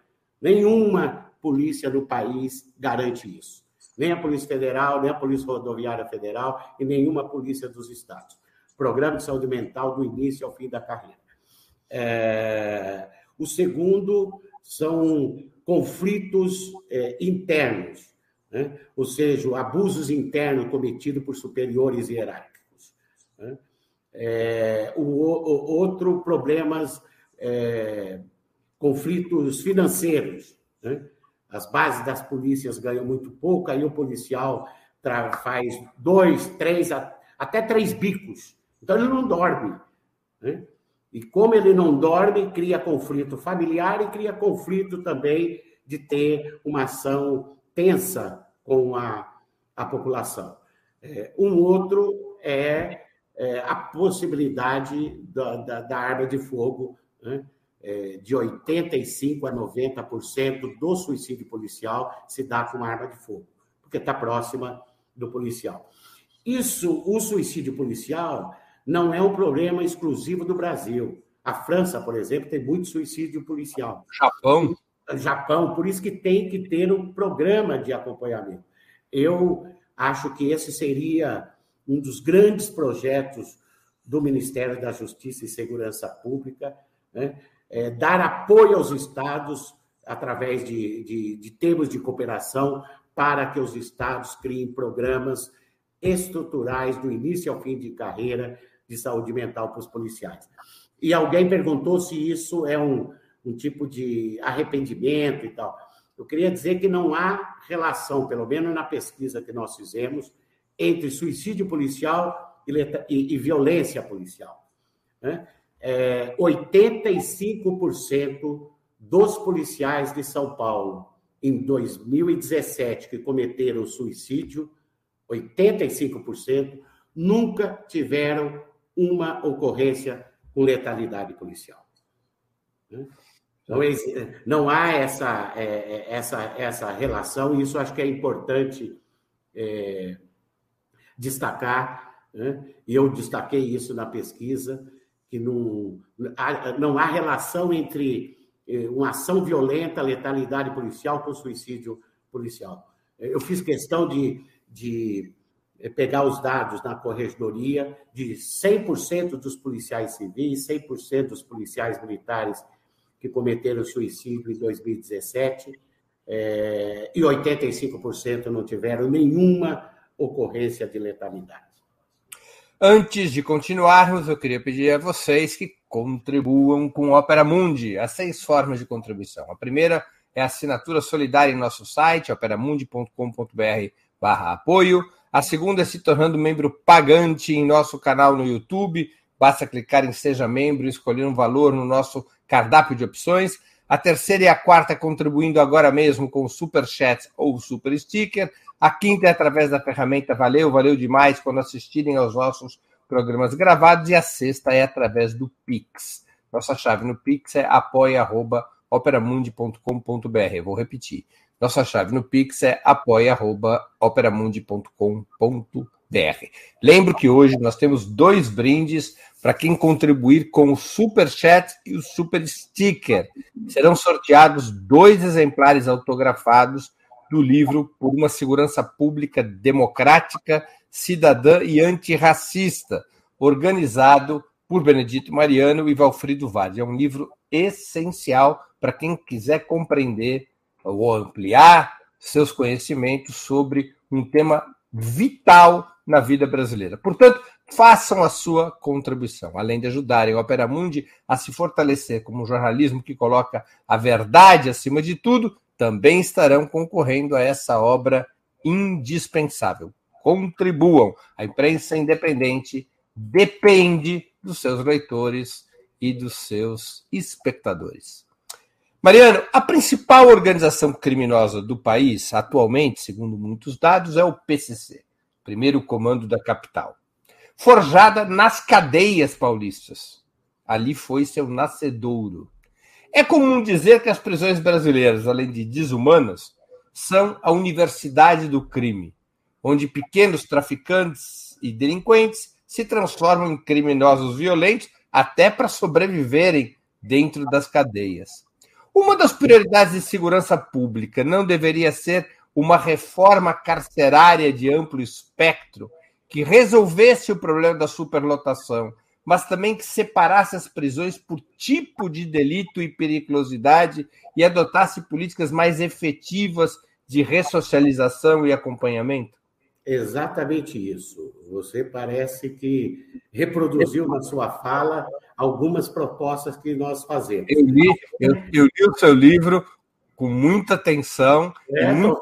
Nenhuma polícia no país garante isso. Nem a Polícia Federal, nem a Polícia Rodoviária Federal e nenhuma polícia dos estados. Programa de saúde mental do início ao fim da carreira. É... O segundo são conflitos é, internos, né? ou seja, abusos internos cometidos por superiores hierárquicos. Né? É, o, o, outro, problemas, é, conflitos financeiros. Né? As bases das polícias ganham muito pouco, aí o policial faz dois, três, até três bicos. Então ele não dorme. Né? E como ele não dorme, cria conflito familiar e cria conflito também de ter uma ação tensa com a, a população. É, um outro é, é, a possibilidade da, da, da, arma de fogo, né? É, de 85% a 90% do suicídio policial se dá com arma de fogo, porque está próxima do policial. Isso, o suicídio policial, não é um problema exclusivo do Brasil. A França, por exemplo, tem muito suicídio policial. Japão. Japão, por isso que tem que ter um programa de acompanhamento. Eu acho que esse seria um dos grandes projetos do Ministério da Justiça e Segurança Pública, né? É, dar apoio aos estados através de, de, de termos de cooperação para que os estados criem programas estruturais do início ao fim de carreira de saúde mental para os policiais. E alguém perguntou se isso é um, um tipo de arrependimento e tal. Eu queria dizer que não há relação, pelo menos na pesquisa que nós fizemos, entre suicídio policial e, e, e violência policial. Né? É, 85% dos policiais de São Paulo em 2017 que cometeram suicídio, 85%, nunca tiveram uma ocorrência com letalidade policial. Né? Então, não há essa, é, é, essa, essa relação, e isso acho que é importante é, destacar, né? e eu destaquei isso na pesquisa, que não, não há relação entre é, uma ação violenta, letalidade policial com suicídio policial. Eu fiz questão de, de é pegar os dados na corregedoria de 100% dos policiais civis, 100% dos policiais militares que cometeram suicídio em 2017, é, e 85% não tiveram nenhuma ocorrência de letalidade. Antes de continuarmos, eu queria pedir a vocês que contribuam com Opera Mundi. Há seis formas de contribuição. A primeira é a assinatura solidária em nosso site, operamundi.com.br barra apoio. A segunda é se tornando membro pagante em nosso canal no YouTube. Basta clicar em Seja Membro e escolher um valor no nosso cardápio de opções. A terceira e a quarta contribuindo agora mesmo com Super Chat ou Super Sticker. A quinta é através da ferramenta Valeu, valeu demais quando assistirem aos nossos programas gravados. E a sexta é através do Pix. Nossa chave no Pix é apoia.operamundi.com.br. Vou repetir nossa chave no Pix é apoia.operamundi.com.br. Lembro que hoje nós temos dois brindes para quem contribuir com o Super Chat e o Super Sticker. Serão sorteados dois exemplares autografados do livro Por uma Segurança Pública Democrática, Cidadã e Antirracista, organizado por Benedito Mariano e Valfrido Vaz. É um livro essencial para quem quiser compreender ou ampliar seus conhecimentos sobre um tema vital na vida brasileira. Portanto, façam a sua contribuição, além de ajudarem o Opera Mundi a se fortalecer como um jornalismo que coloca a verdade acima de tudo, também estarão concorrendo a essa obra indispensável. Contribuam. A imprensa independente depende dos seus leitores e dos seus espectadores. Mariano, a principal organização criminosa do país, atualmente, segundo muitos dados, é o PCC. primeiro comando da capital. Forjada nas cadeias paulistas. Ali foi seu nascedouro. É comum dizer que as prisões brasileiras, além de desumanas, são a universidade do crime, onde pequenos traficantes e delinquentes se transformam em criminosos violentos até para sobreviverem dentro das cadeias. Uma das prioridades de segurança pública não deveria ser uma reforma carcerária de amplo espectro que resolvesse o problema da superlotação, mas também que separasse as prisões por tipo de delito e periculosidade e adotasse políticas mais efetivas de ressocialização e acompanhamento? Exatamente isso. Você parece que reproduziu na sua fala algumas propostas que nós fazemos. Eu li, eu, eu li o seu livro com muita atenção é, muito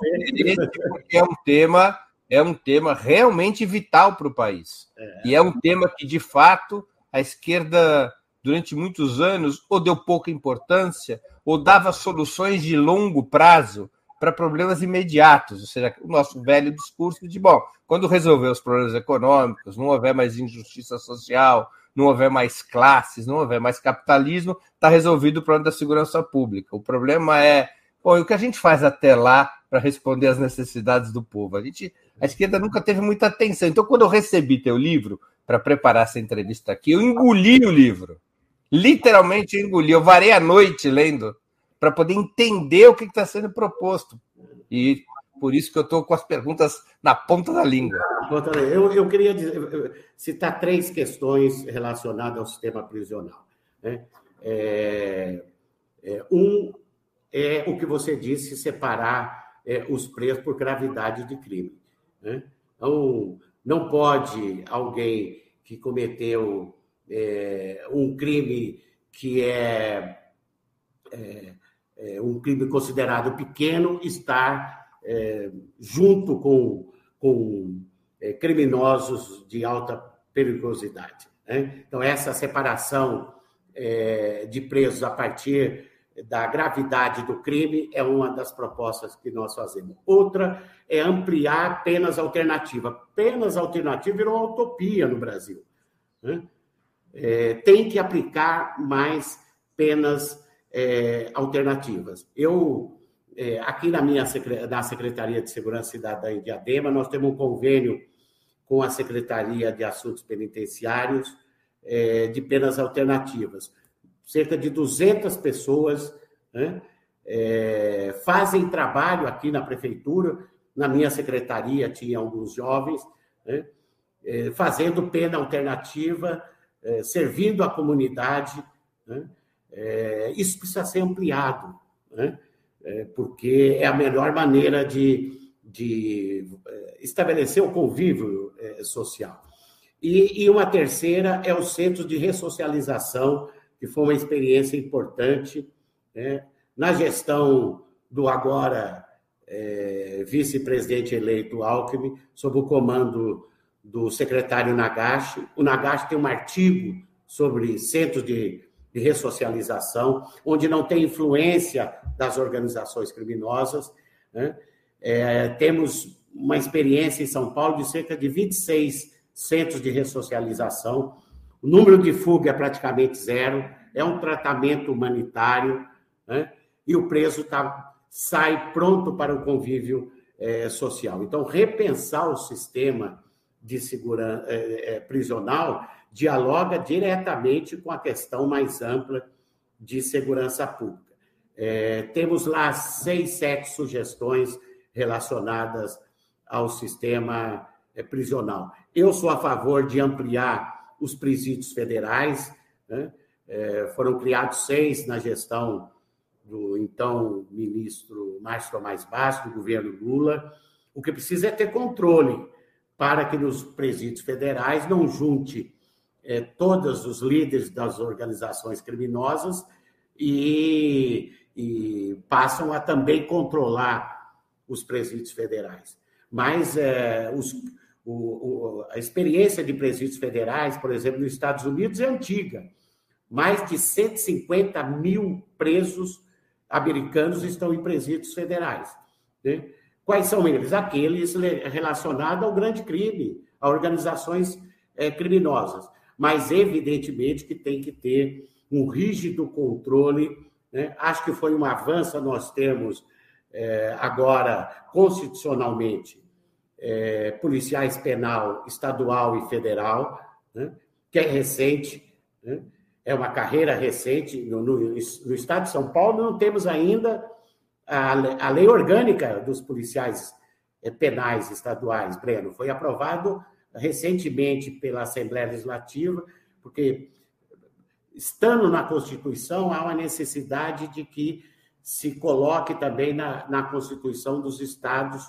porque é um tema é um tema realmente vital para o país. É. E é um tema que, de fato, a esquerda, durante muitos anos, ou deu pouca importância, ou dava soluções de longo prazo para problemas imediatos, ou seja, o nosso velho discurso de, bom, quando resolver os problemas econômicos, não houver mais injustiça social, não houver mais classes, não houver mais capitalismo, está resolvido o problema da segurança pública. O problema é, bom, o que a gente faz até lá para responder às necessidades do povo? A gente, a esquerda nunca teve muita atenção. Então, quando eu recebi teu livro para preparar essa entrevista aqui, eu engoli o livro. Literalmente engoli. Eu varei a noite lendo para poder entender o que está sendo proposto. E por isso que eu estou com as perguntas na ponta da língua. Eu, eu queria dizer, citar três questões relacionadas ao sistema prisional. Né? É, é, um é o que você disse, separar é, os presos por gravidade de crime. Né? Então, não pode alguém que cometeu é, um crime que é, é é, um crime considerado pequeno estar é, junto com, com é, criminosos de alta periculosidade. Né? Então, essa separação é, de presos a partir da gravidade do crime é uma das propostas que nós fazemos. Outra é ampliar penas alternativas. Penas alternativas virou uma utopia no Brasil. Né? É, tem que aplicar mais penas é, alternativas. Eu, é, aqui na minha na Secretaria de Segurança Cidadã em Diadema, nós temos um convênio com a Secretaria de Assuntos Penitenciários é, de penas alternativas. Cerca de 200 pessoas né, é, fazem trabalho aqui na prefeitura. Na minha secretaria tinha alguns jovens né, é, fazendo pena alternativa, é, servindo a comunidade. Né, é, isso precisa ser ampliado, né? É, porque é a melhor maneira de, de é, estabelecer o convívio social. E, e, uma terceira é o centro de ressocialização, que foi uma experiência importante né? na gestão do agora é, vice-presidente eleito Alckmin, sob o comando do secretário Nagashi. O Nagashi tem um artigo sobre centros de de ressocialização, onde não tem influência das organizações criminosas. Né? É, temos uma experiência em São Paulo de cerca de 26 centros de ressocialização. O número de fuga é praticamente zero, é um tratamento humanitário, né? e o preso tá, sai pronto para o convívio é, social. Então, repensar o sistema de segurança é, é, prisional dialoga diretamente com a questão mais ampla de segurança pública. É, temos lá seis, sete sugestões relacionadas ao sistema é, prisional. Eu sou a favor de ampliar os presídios federais, né? é, foram criados seis na gestão do então ministro Márcio Tomás Bastos, do governo Lula. O que precisa é ter controle para que nos presídios federais não junte é, todos os líderes das organizações criminosas e, e, passam a também controlar os presídios federais. Mas é, os, o, o, a experiência de presídios federais, por exemplo, nos Estados Unidos é antiga. Mais de 150 mil presos americanos estão em presídios federais. Né? Quais são eles? Aqueles relacionados ao grande crime, a organizações é, criminosas. Mas, evidentemente, que tem que ter um rígido controle. Né? Acho que foi um avanço nós temos é, agora, constitucionalmente, é, policiais penal estadual e federal, né? que é recente, né? é uma carreira recente. No, no, no, estado de São Paulo, não temos ainda a, a lei orgânica dos policiais é, penais estaduais, Breno. Foi aprovado recentemente pela Assembleia Legislativa, porque, estando na Constituição, há uma necessidade de que se coloque também na, na Constituição dos estados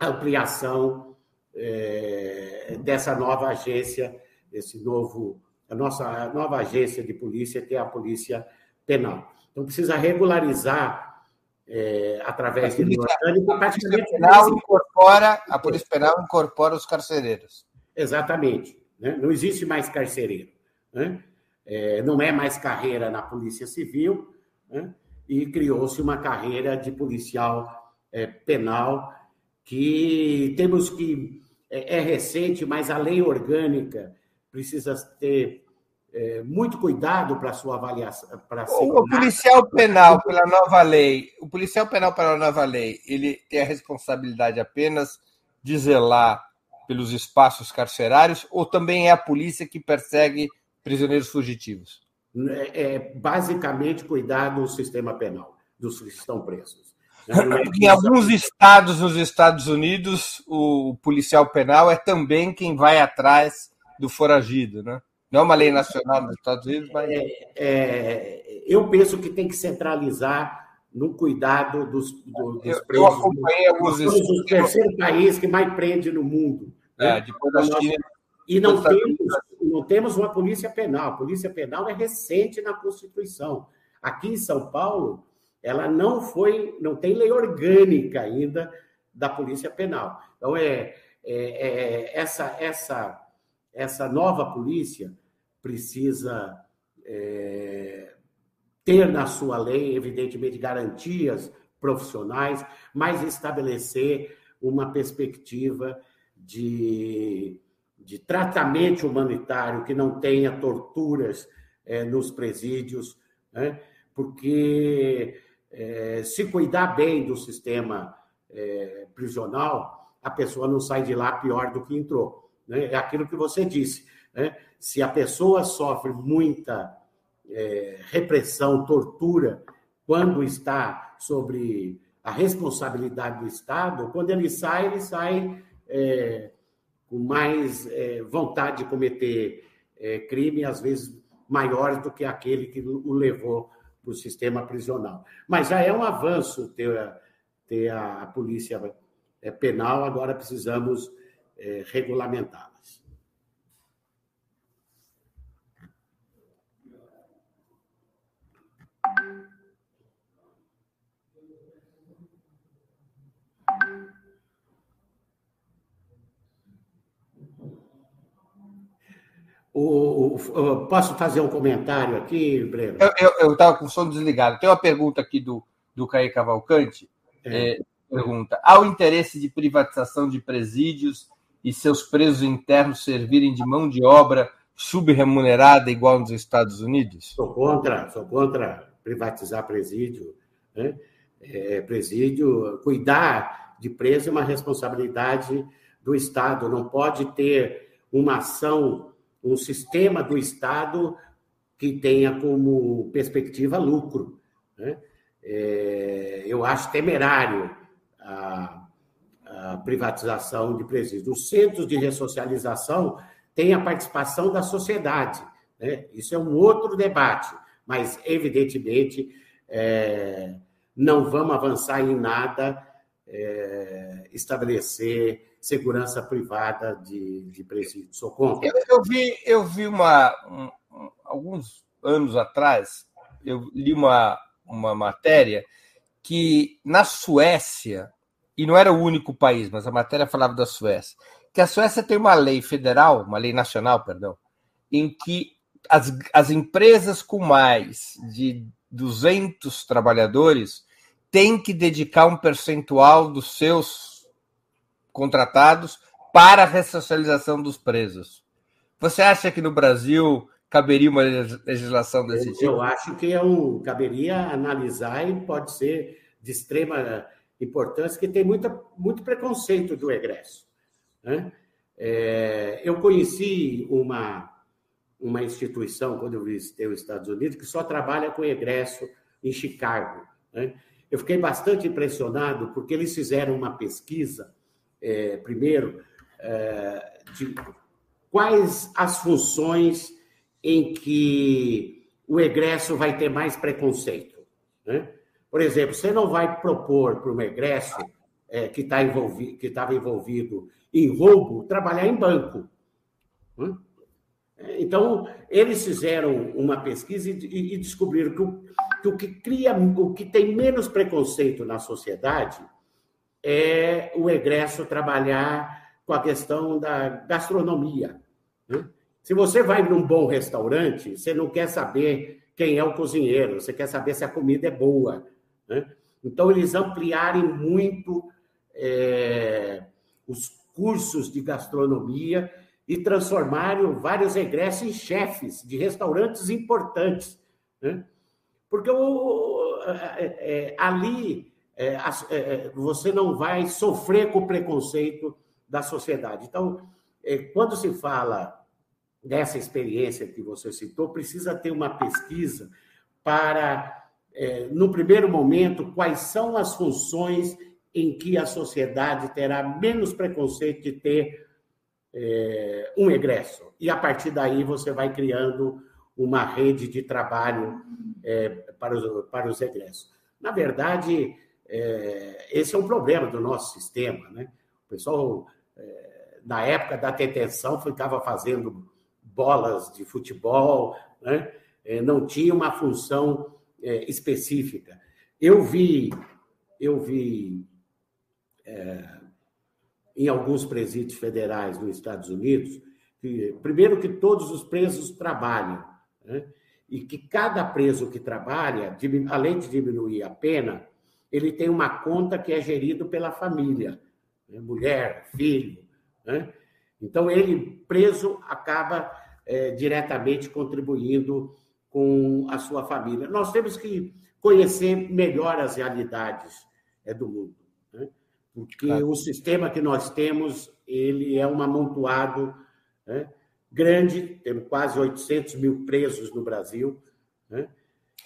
ampliação é, dessa nova agência, esse novo, a nossa nova agência de polícia, que é a Polícia Penal. Então, precisa regularizar é, através de orgânico, praticamente. Penal incorpora, a Polícia Penal incorpora os carcereiros. Exatamente. Né? Não existe mais carcereiro. Né? É, não é mais carreira na Polícia Civil, né? e criou-se uma carreira de policial é, penal que temos que. É, é, recente, mas a lei orgânica precisa ter é, muito cuidado para sua avaliação. Para o policial penal, pela nova lei, o policial penal pela nova lei, ele tem a responsabilidade apenas de zelar pelos espaços carcerários ou também é a polícia que persegue prisioneiros fugitivos? É, é basicamente cuidar do sistema penal, dos que estão presos. É em alguns estados nos Estados Unidos, o policial penal é também quem vai atrás do foragido, né? Não é uma lei nacional dos Estados Unidos, mas. É, é, eu penso que tem que centralizar no cuidado dos, do, dos eu, presos. Eu acompanhei alguns somos o terceiro país que mais prende no mundo. É, né? depois da China. E não temos, não temos uma polícia penal. A polícia penal é recente na Constituição. Aqui em São Paulo, ela não foi, não tem lei orgânica ainda da polícia penal. Então é, é, é essa essa essa nova polícia precisa é, ter na sua lei, evidentemente, garantias profissionais, mas estabelecer uma perspectiva de de tratamento humanitário, que não tenha torturas é, nos presídios, né? porque é, se cuidar bem do sistema é, prisional, a pessoa não sai de lá pior do que entrou. Né? É aquilo que você disse. Né? Se a pessoa sofre muita é, repressão, tortura, quando está sobre a responsabilidade do Estado, quando ele sai, ele sai é, com mais é, vontade de cometer é, crime, às vezes maiores do que aquele que o levou para o sistema prisional. Mas já é um avanço ter, a, a polícia é, penal, agora precisamos é, regulamentá-las. O, o, posso fazer um comentário aqui, Breno? Eu estava com o som desligado. Tem uma pergunta aqui do, do Caí Cavalcante. É. É, pergunta: há o interesse de privatização de presídios e seus presos internos servirem de mão de obra subremunerada igual nos Estados Unidos? Sou contra, sou contra privatizar presídio. Né? É, presídio, cuidar de preso é uma responsabilidade do Estado. Não pode ter uma ação um sistema do Estado que tenha como perspectiva lucro. Né? É, eu acho temerário a, a, privatização de presídios. Os centros de ressocialização têm a participação da sociedade. Né? Isso é um outro debate, mas, evidentemente, é, não vamos avançar em nada é, estabelecer segurança privada de, de presídios. Sou contra. Eu, eu, vi, eu vi uma, um, alguns anos atrás, eu li uma, uma matéria que na Suécia, e não era o único país, mas a matéria falava da Suécia, que a Suécia tem uma lei federal, uma lei nacional, perdão, em que as, as empresas com mais de 200 trabalhadores tem que dedicar um percentual dos seus contratados para a ressocialização dos presos. Você acha que no Brasil caberia uma legislação desse eu, tipo? Eu acho que é um, caberia analisar e pode ser de extrema importância, que tem muita, muito preconceito do egresso. Né? É, eu conheci uma, uma instituição, quando eu visitei os Estados Unidos, que só trabalha com egresso em Chicago. Né? Eu fiquei bastante impressionado, porque eles fizeram uma pesquisa, é, primeiro, é, de quais as funções em que o egresso vai ter mais preconceito. Né? Por exemplo, você não vai propor para um egresso é, que tá envolvido, que estava envolvido em roubo trabalhar em banco. Né? Então, eles fizeram uma pesquisa e, e descobriram que que o, que cria, o que tem menos preconceito na sociedade é o egresso trabalhar com a questão da gastronomia. Né? Se você vai num bom restaurante, você não quer saber quem é o cozinheiro, você quer saber se a comida é boa. Né? Então, eles ampliarem muito é, os cursos de gastronomia e transformaram vários egressos em chefes de restaurantes importantes. Né? Porque o, é, é, ali é, é, você não vai sofrer com o preconceito da sociedade. Então, é, quando se fala dessa experiência que você citou, precisa ter uma pesquisa para, é, no primeiro momento, quais são as funções em que a sociedade terá menos preconceito de ter é, um egresso. E a partir daí você vai criando uma rede de trabalho é, para, os, para os egressos. Na verdade, é, esse é um problema do nosso sistema. Né? O pessoal, é, na época da detenção, ficava fazendo bolas de futebol, né? É, não tinha uma função é, específica. Eu vi, eu vi é, em alguns presídios federais nos Estados Unidos, que, primeiro que todos os presos trabalham, né? e que cada preso que trabalha, além de diminuir a pena, ele tem uma conta que é gerido pela família, né? mulher, filho, né? Então ele preso acaba é, diretamente contribuindo com a sua família. Nós temos que conhecer melhor as realidades é, do mundo, né? porque claro. o sistema que nós temos ele é um amontoado né? grande, temos quase 800 mil presos no Brasil. Né?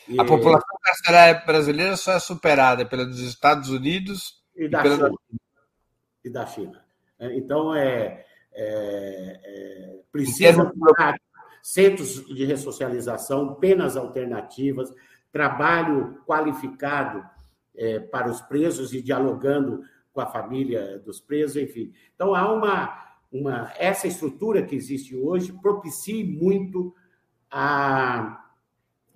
E, a população carcerária brasileira só é superada pela dos Estados Unidos e da, e pela... China. E da China. É, então, é, é, é, precisa centros de ressocialização, penas alternativas, trabalho qualificado é, para os presos e dialogando com a família dos presos, enfim. Então há uma, uma essa estrutura que existe hoje propicia muito a,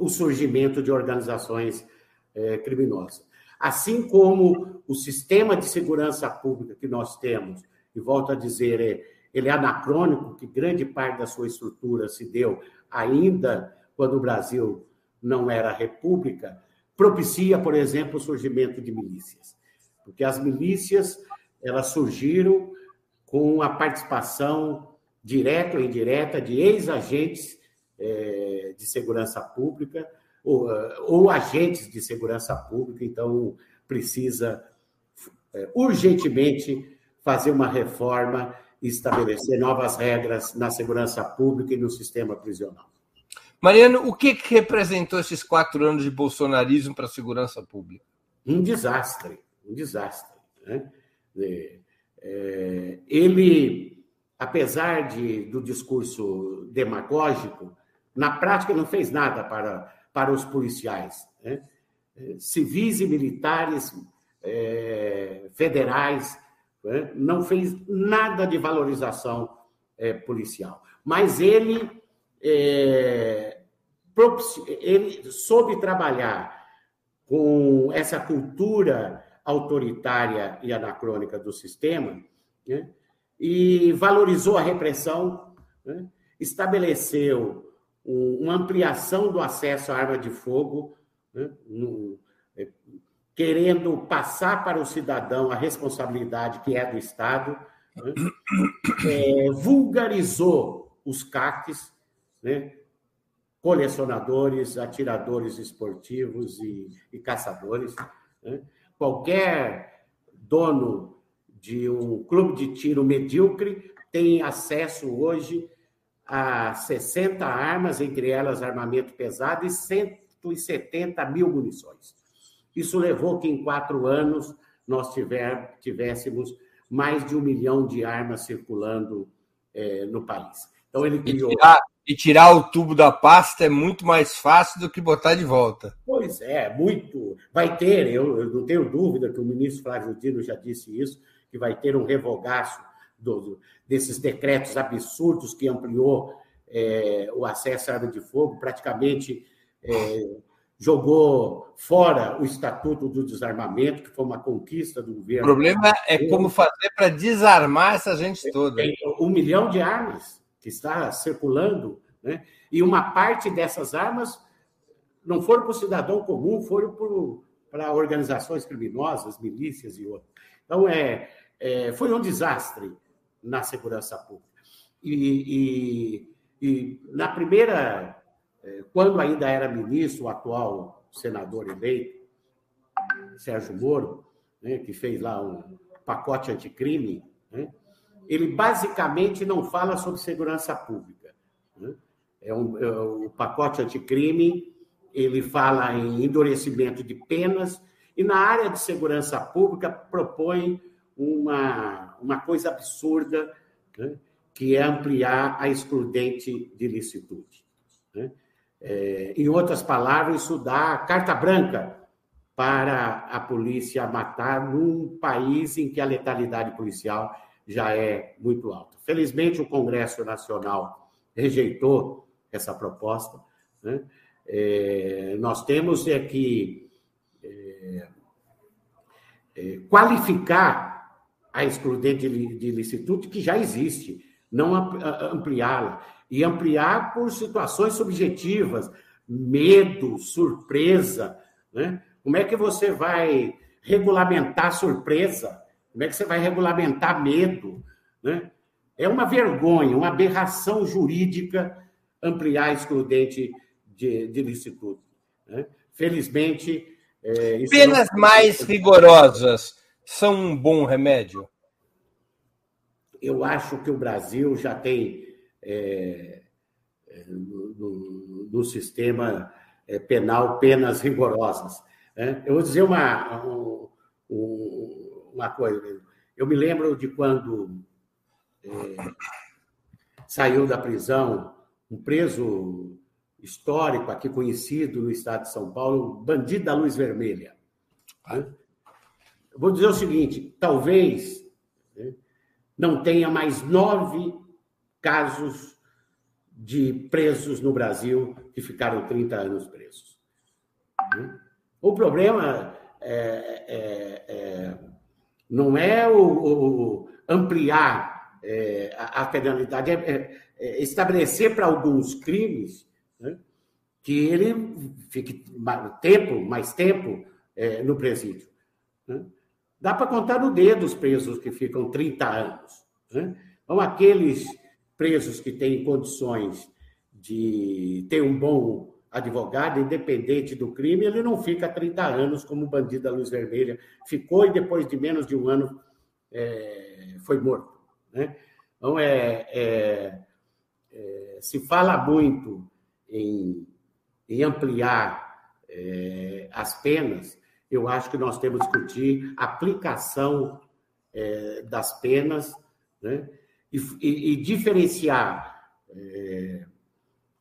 o surgimento de organizações é, criminosas. Assim como o sistema de segurança pública que nós temos, e volto a dizer, é, ele é anacrônico, que grande parte da sua estrutura se deu ainda quando o Brasil não era república, propicia, por exemplo, o surgimento de milícias. Porque as milícias, elas surgiram com a participação direta ou indireta de ex-agentes é, de segurança pública ou, ou, agentes de segurança pública, então precisa é, urgentemente fazer uma reforma e estabelecer novas regras na segurança pública e no sistema prisional. Mariano, o que, que representou esses quatro anos de bolsonarismo para a segurança pública? Um desastre, um desastre. Né? É, é, ele, apesar de, do discurso demagógico, na prática não fez nada para, para os policiais. Né? É, civis e militares é, federais né? não fez nada de valorização é, policial. Mas ele, é, ele soube trabalhar com essa cultura autoritária e anacrônica do sistema né? e valorizou a repressão, né? estabeleceu uma ampliação do acesso à arma de fogo, né? no, querendo passar para o cidadão a responsabilidade que é do Estado, né? é, vulgarizou os CACs, né? colecionadores, atiradores esportivos e, e caçadores. Né? Qualquer dono de um clube de tiro medíocre tem acesso hoje a 60 armas, entre elas armamento pesado, e 170 mil munições. Isso levou que em quatro anos nós tiver, tivéssemos mais de um milhão de armas circulando é, no país. Então ele criou. E tirar, e tirar, o tubo da pasta é muito mais fácil do que botar de volta. Pois é, muito. Vai ter, eu, eu não tenho dúvida que o ministro Flávio Dino já disse isso, que vai ter um revogaço do, desses decretos absurdos que ampliou é, o acesso à arma de fogo, praticamente é, jogou fora o Estatuto do Desarmamento, que foi uma conquista do governo. O problema é como fazer para desarmar essa gente toda. Tem um milhão de armas que está circulando, né? e uma parte dessas armas não foram para o cidadão comum, foram para organizações criminosas, milícias e outras. Então, é, é, foi um desastre na segurança pública. E, e, e na primeira é, quando ainda era ministro, o atual senador eleito, Sérgio Moro, né, que fez lá um pacote anticrime, né, ele basicamente não fala sobre segurança pública. Né? É, um, é o pacote anticrime, ele fala em endurecimento de penas, e na área de segurança pública propõe uma, uma coisa absurda, né, que é ampliar a excludente de licitude. Né? É, em outras palavras, isso dá carta branca para a polícia matar num país em que a letalidade policial já é muito alta. Felizmente, o Congresso Nacional rejeitou essa proposta. Né? É, nós temos é que é, é qualificar a excludente de licitude que já existe, não ampliá-la e ampliar por situações subjetivas, medo, surpresa. Né? Como é que você vai regulamentar surpresa? Como é que você vai regulamentar medo? Né? É uma vergonha, uma aberração jurídica ampliar a excludente de, de licitude. Né? Felizmente. É, Penas não... mais rigorosas são um bom remédio? Eu acho que o Brasil já tem é, é, no, no, sistema é, penal penas rigorosas. Né? Eu vou dizer uma, um, uma coisa. Eu me lembro de quando é, saiu da prisão um preso histórico aqui conhecido no estado de São Paulo, bandido da luz vermelha. Né? Vou dizer o seguinte: talvez né, não tenha mais nove casos de presos no Brasil que ficaram 30 anos presos. O problema é, é, é, não é o, o ampliar é, a, a, penalidade, é, é, estabelecer para alguns crimes né, que ele fique tempo, mais tempo no presídio. Né? Dá para contar no dedo os presos que ficam 30 anos. Né? Então, aqueles presos que têm condições de ter um bom advogado, independente do crime, ele não fica 30 anos como bandido da luz vermelha. Ficou e depois de menos de um ano é, foi morto. Né? Então, é, é, é, se fala muito em, em ampliar é, as penas, eu acho que nós temos que discutir a aplicação é, das penas, né? e, e, e diferenciar é,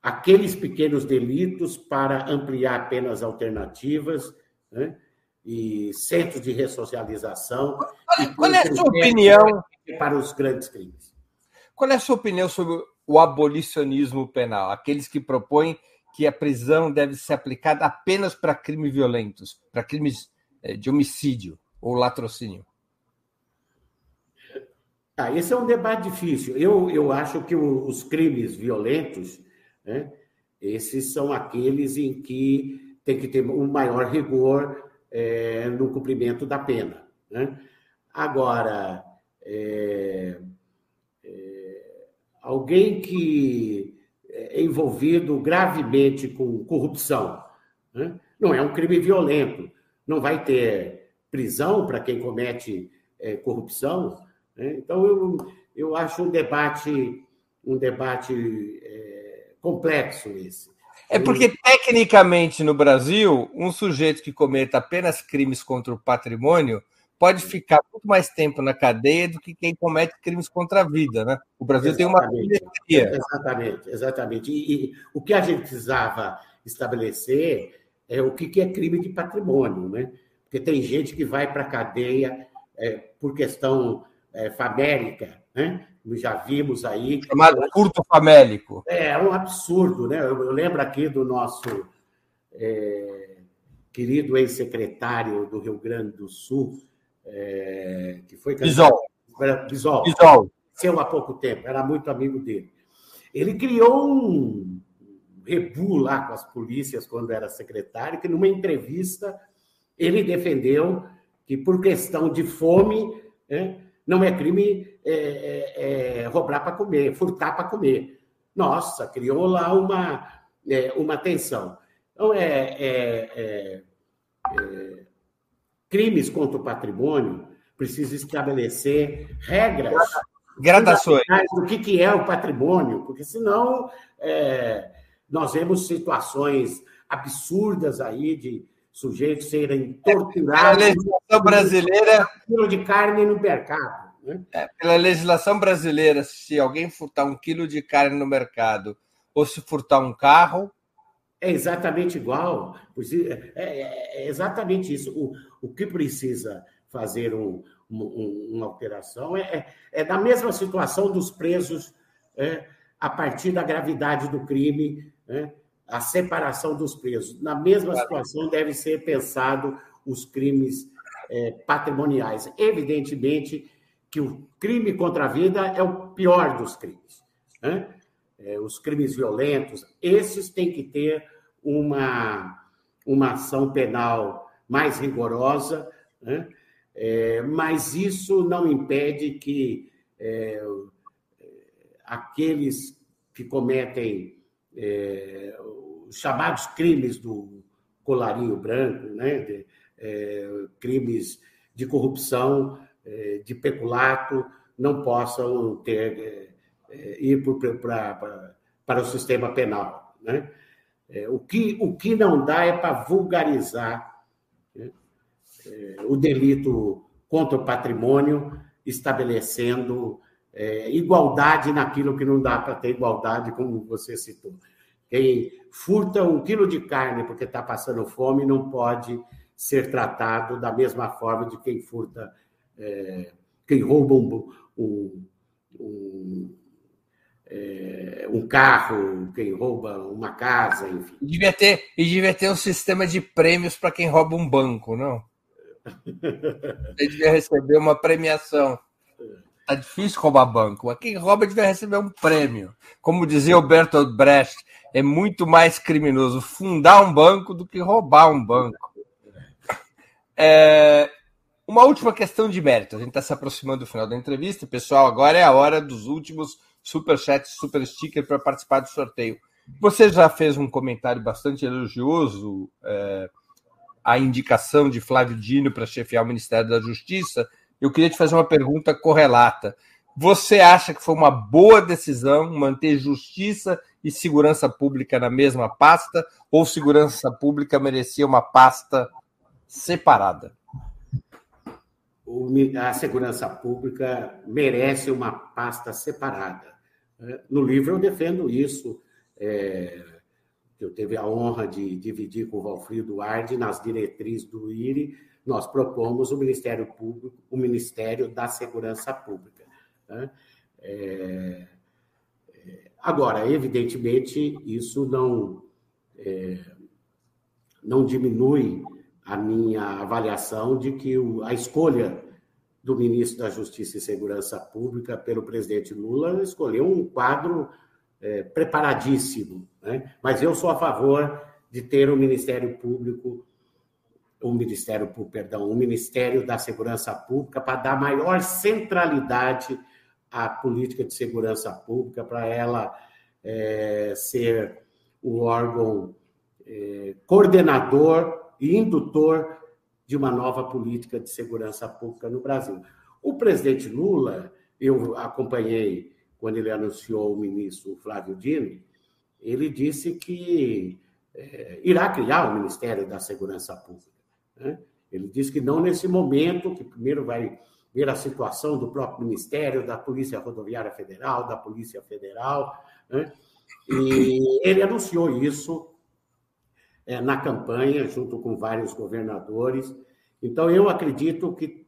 aqueles pequenos delitos para ampliar penas alternativas né? e centros de ressocialização. Qual, qual é a sua opinião para os grandes crimes? Qual é a sua opinião sobre o abolicionismo penal? Aqueles que propõem que a prisão deve ser aplicada apenas para crimes violentos, para crimes é, de homicídio ou latrocínio? Ah, esse é um debate difícil. Eu, eu acho que os crimes violentos, né, esses são aqueles em que tem que ter um maior rigor é, no cumprimento da pena. Né? Agora, é, é, alguém que envolvido gravemente com corrupção, né? não é um crime violento, não vai ter prisão para quem comete é, corrupção. Né? Então, eu, eu acho um debate, um debate é, complexo esse. É porque, tecnicamente, no Brasil, um sujeito que cometa apenas crimes contra o patrimônio pode ficar muito mais tempo na cadeia do que quem comete crimes contra a vida, né? O Brasil exatamente. tem uma Exatamente, exatamente. E, e, o que a gente precisava estabelecer é o que é crime de patrimônio, né? Porque tem gente que vai para a cadeia é, por questão é, famélica, né? Já vimos aí. Chamado furto famélico. É, é um absurdo, né? Eu, eu lembro aqui do nosso é, querido ex-secretário do Rio Grande do Sul, é, que foi Bisol. Bisol. Bisol. Seu há pouco tempo, era muito amigo dele. Ele criou um rebu lá com as polícias quando era secretário, que numa entrevista ele defendeu que por questão de fome né, não é crime é, é, é roubar para comer, furtar para comer. Nossa, criou lá uma, é, uma tensão. Então, é, é, é crimes contra o patrimônio, precisa estabelecer regras. Gradações. Do que, que é o patrimônio, porque senão é, nós vemos situações absurdas aí de sujeitos serem torturados. A legislação brasileira. Um quilo de carne no mercado. Né? É, pela legislação brasileira, se alguém furtar um quilo de carne no mercado ou se furtar um carro, é exatamente igual. É, é, é exatamente isso. O, o que precisa fazer um, um, uma alteração é, é, é da mesma situação dos presos é, a partir da gravidade do crime, é, a separação dos presos. Na mesma situação deve ser pensado os crimes patrimoniais. Evidentemente que o crime contra a vida é o pior dos crimes. Né? É, os crimes violentos, esses têm que ter uma, uma ação penal mais rigorosa, né? é, mas isso não impede que é, aqueles que cometem é, os chamados crimes do colarinho branco, né? De, é, crimes de corrupção, é, de peculato, não possam ter ir para, para, o sistema penal. Né? É, o, que, o que não dá é para vulgarizar né? é, o delito contra o patrimônio, estabelecendo é, igualdade naquilo que não dá para ter igualdade, como você citou. Quem furta um quilo de carne porque está passando fome não pode ser tratado da mesma forma de quem furta, é, quem rouba um, um é, um carro, quem rouba uma casa, enfim. E devia ter, e devia ter um sistema de prêmios para quem rouba um banco, não? Ele devia receber uma premiação. Tá difícil roubar banco, mas quem rouba devia receber um prêmio. Como dizia o Bertolt Brecht, é muito mais criminoso fundar um banco do que roubar um banco. É, uma última questão de mérito. A gente está se aproximando do final da entrevista. Pessoal, agora é a hora dos últimos super chat, super sticker para participar do sorteio. Você já fez um comentário bastante elogioso é, à indicação de Flávio Dino para chefiar o Ministério da Justiça. Eu queria te fazer uma pergunta correlata. Você acha que foi uma boa decisão manter justiça e segurança pública na mesma pasta ou segurança pública merecia uma pasta separada? A segurança pública merece uma pasta separada. É, no livro eu defendo isso. É, eu teve a honra de dividir com o Valfrido Arde nas diretrizes do IRI. Nós propomos o Ministério Público, o Ministério da Segurança Pública. Né? É, é, agora, evidentemente, isso não, é, não diminui a minha avaliação de que a escolha do ministro da Justiça e Segurança Pública pelo presidente Lula escolheu um quadro é, preparadíssimo. Né? Mas eu sou a favor de ter um Ministério Público o Ministério Público, perdão, o Ministério da Segurança Pública para dar maior centralidade à política de segurança pública, para ela é, ser o órgão é, coordenador e indutor de uma nova política de segurança pública no Brasil. O presidente Lula, eu acompanhei quando ele anunciou o ministro Flávio Dino, ele disse que é, irá criar o Ministério da Segurança Pública. Né? Ele disse que não nesse momento, que primeiro vai ver a situação do próprio Ministério, da Polícia Rodoviária Federal, da Polícia Federal. Né? E ele anunciou isso é, na campanha, junto com vários governadores. Então, eu acredito que.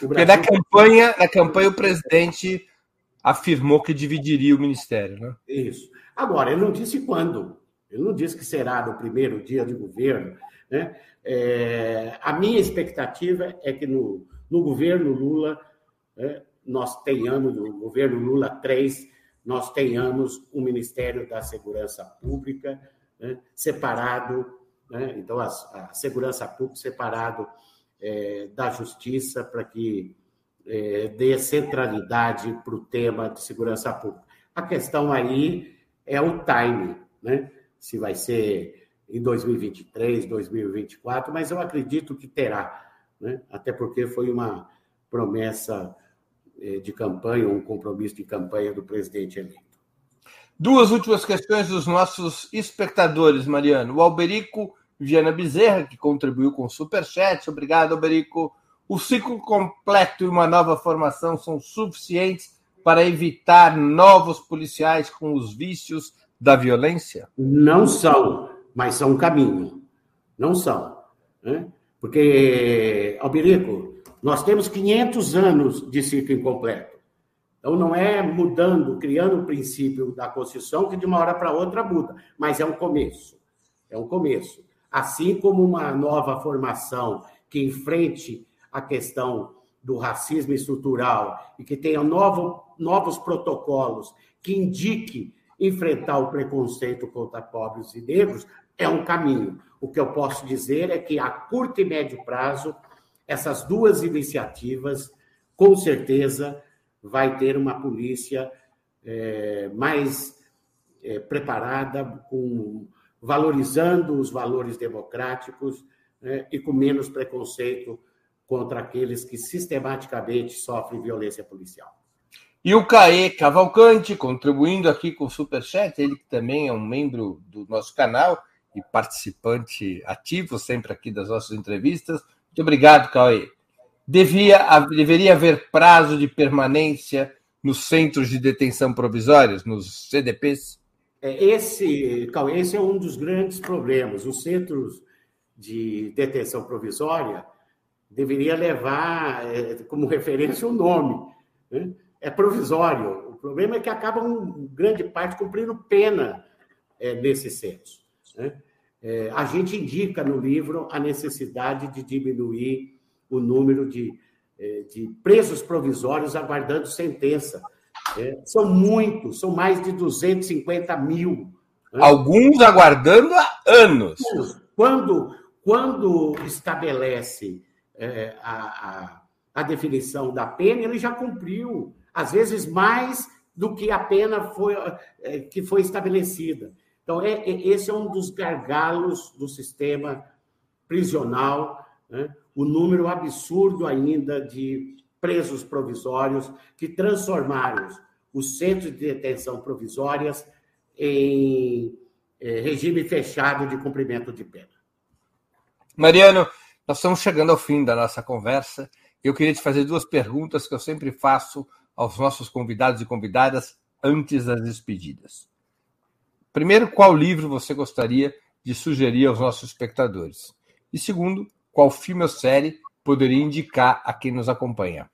O Brasil... Porque na campanha, na campanha o presidente afirmou que dividiria o ministério, né? Isso. Agora, ele não disse quando. Ele não disse que será no primeiro dia de governo. Né? É, a minha expectativa é que no, no governo Lula, né, nós tenhamos, no governo Lula 3, nós tenhamos o Ministério da Segurança Pública né, separado, né, então a, a, segurança pública separado é, da justiça para que é, dê centralidade para o tema de segurança pública. A questão aí é o time, né? Se vai ser em 2023, 2024, mas eu acredito que terá, né? Até porque foi uma promessa é, de campanha, um compromisso de campanha do presidente eleito. Duas últimas questões dos nossos espectadores, Mariano. O Alberico Viana Bezerra, que contribuiu com o Superchat. Obrigado, Alberico. O ciclo completo e uma nova formação são suficientes para evitar novos policiais com os vícios da violência? Não são, mas são um caminho. Não são. Né? Porque, Alberico, nós temos 500 anos de ciclo incompleto. Então, não é mudando, criando o princípio da Constituição que de uma hora para outra muda, mas é um começo. É um começo. Assim como uma nova formação que enfrente a questão do racismo estrutural e que tenha novo, novos protocolos que indique enfrentar o preconceito contra pobres e negros, é um caminho. O que eu posso dizer é que a curto e médio prazo, essas duas iniciativas, com certeza, vai ter uma polícia é, mais é, preparada, com, valorizando os valores democráticos né, e com menos preconceito contra aqueles que sistematicamente sofrem violência policial. E o Caê Cavalcante, contribuindo aqui com o Superchat, ele que também é um membro do nosso canal e participante ativo sempre aqui das nossas entrevistas. Muito obrigado, Caê. Devia, deveria haver prazo de permanência nos centros de detenção provisórios, nos CDPs? É, esse, esse é um dos grandes problemas. Os centros de detenção provisória deveria levar é, como referência o nome. Né? É provisório. O problema é que acabam, grande parte, cumprindo pena é, nesses centros. Né? É, a gente indica no livro a necessidade de diminuir o número de, é, de presos provisórios aguardando sentença. É, são muitos, são mais de 250 mil. Né? Alguns aguardando há anos. Quando, quando estabelece é, a, a, a, definição da pena, ele já cumpriu, às vezes mais do que a pena foi, é, que foi estabelecida. Então, é, é, esse é um dos gargalos do sistema prisional, né? o número absurdo ainda de presos provisórios que transformaram os centros de detenção provisórias em é, regime fechado de cumprimento de pena. Mariano, nós estamos chegando ao fim da nossa conversa. Eu queria te fazer duas perguntas que eu sempre faço aos nossos convidados e convidadas antes das despedidas. Primeiro, qual livro você gostaria de sugerir aos nossos espectadores? E segundo, qual filme ou série poderia indicar a quem nos acompanha?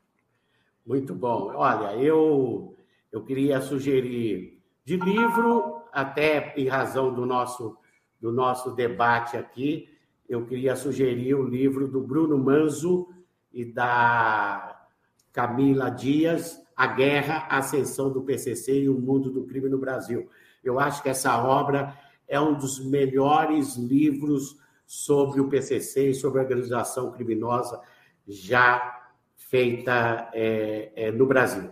Muito bom. Olha, eu, eu queria sugerir de livro, até em razão do nosso, do nosso debate aqui, eu queria sugerir o livro do Bruno Manzo e da Camila Dias, A Guerra, a Ascensão do PCC e o Mundo do Crime no Brasil. Eu acho que essa obra é um dos melhores livros sobre o PCC e sobre a organização criminosa já feita é, é, no Brasil.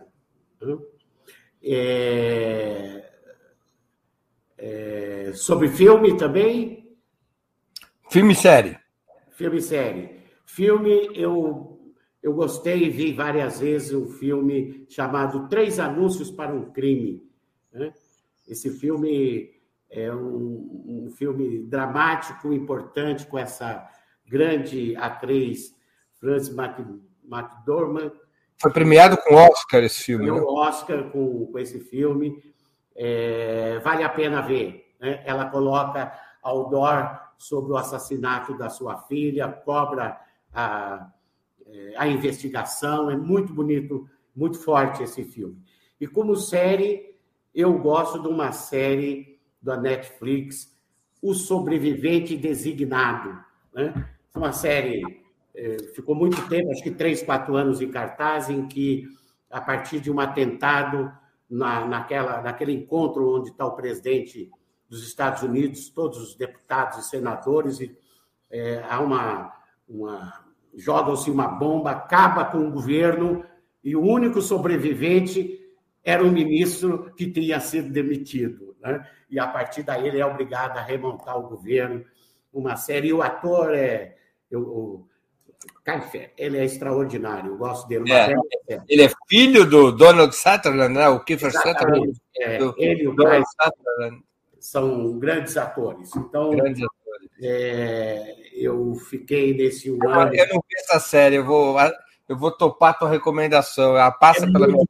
É, é, sobre filme também? Filme e série. Filme e série. Filme, eu, eu gostei e vi várias vezes um filme chamado Três Anúncios para um Crime. Né? Esse filme é um, um filme dramático, importante, com essa grande atriz Frances McDormand. Foi premiado com Oscar esse filme. Ganhou né? Oscar com, com esse filme. É, vale a pena ver. Né? Ela coloca Aldor sobre o assassinato da sua filha, cobra a, é, a investigação. É muito bonito, muito forte esse filme. E como série, eu gosto de uma série da Netflix, O Sobrevivente Designado. Né? Uma série, é, ficou muito tempo, acho que três, quatro anos em cartaz, em que, a partir de um atentado na, naquela, naquele encontro onde está o presidente dos Estados Unidos, todos os deputados e senadores, e, é, há uma, uma jogam-se uma bomba, acaba com o governo e o único sobrevivente era o ministro que tinha sido demitido. Né? E a partir daí ele é obrigado a remontar o governo. Uma série. E o ator é. Eu, o, ele é extraordinário, eu gosto dele. É, ele é filho do Donald Sutherland, né? o Kiefer Sutherland. É, do, ele e o Donald Sutherland são grandes atores. Então, grandes atores. É, eu fiquei nesse um ano. Eu não vi essa série, eu vou, eu vou topar a tua recomendação. Ela passa é pela minha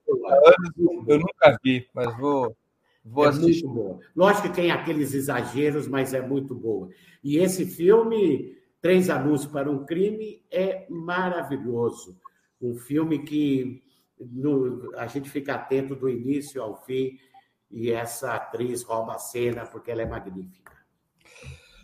eu nunca vi, mas vou. Vou é assistir. muito boa. Lógico que tem aqueles exageros, mas é muito boa. E esse filme, Três Anúncios para um Crime, é maravilhoso. Um filme que no, a gente fica atento do início ao fim e essa atriz rouba a cena porque ela é magnífica.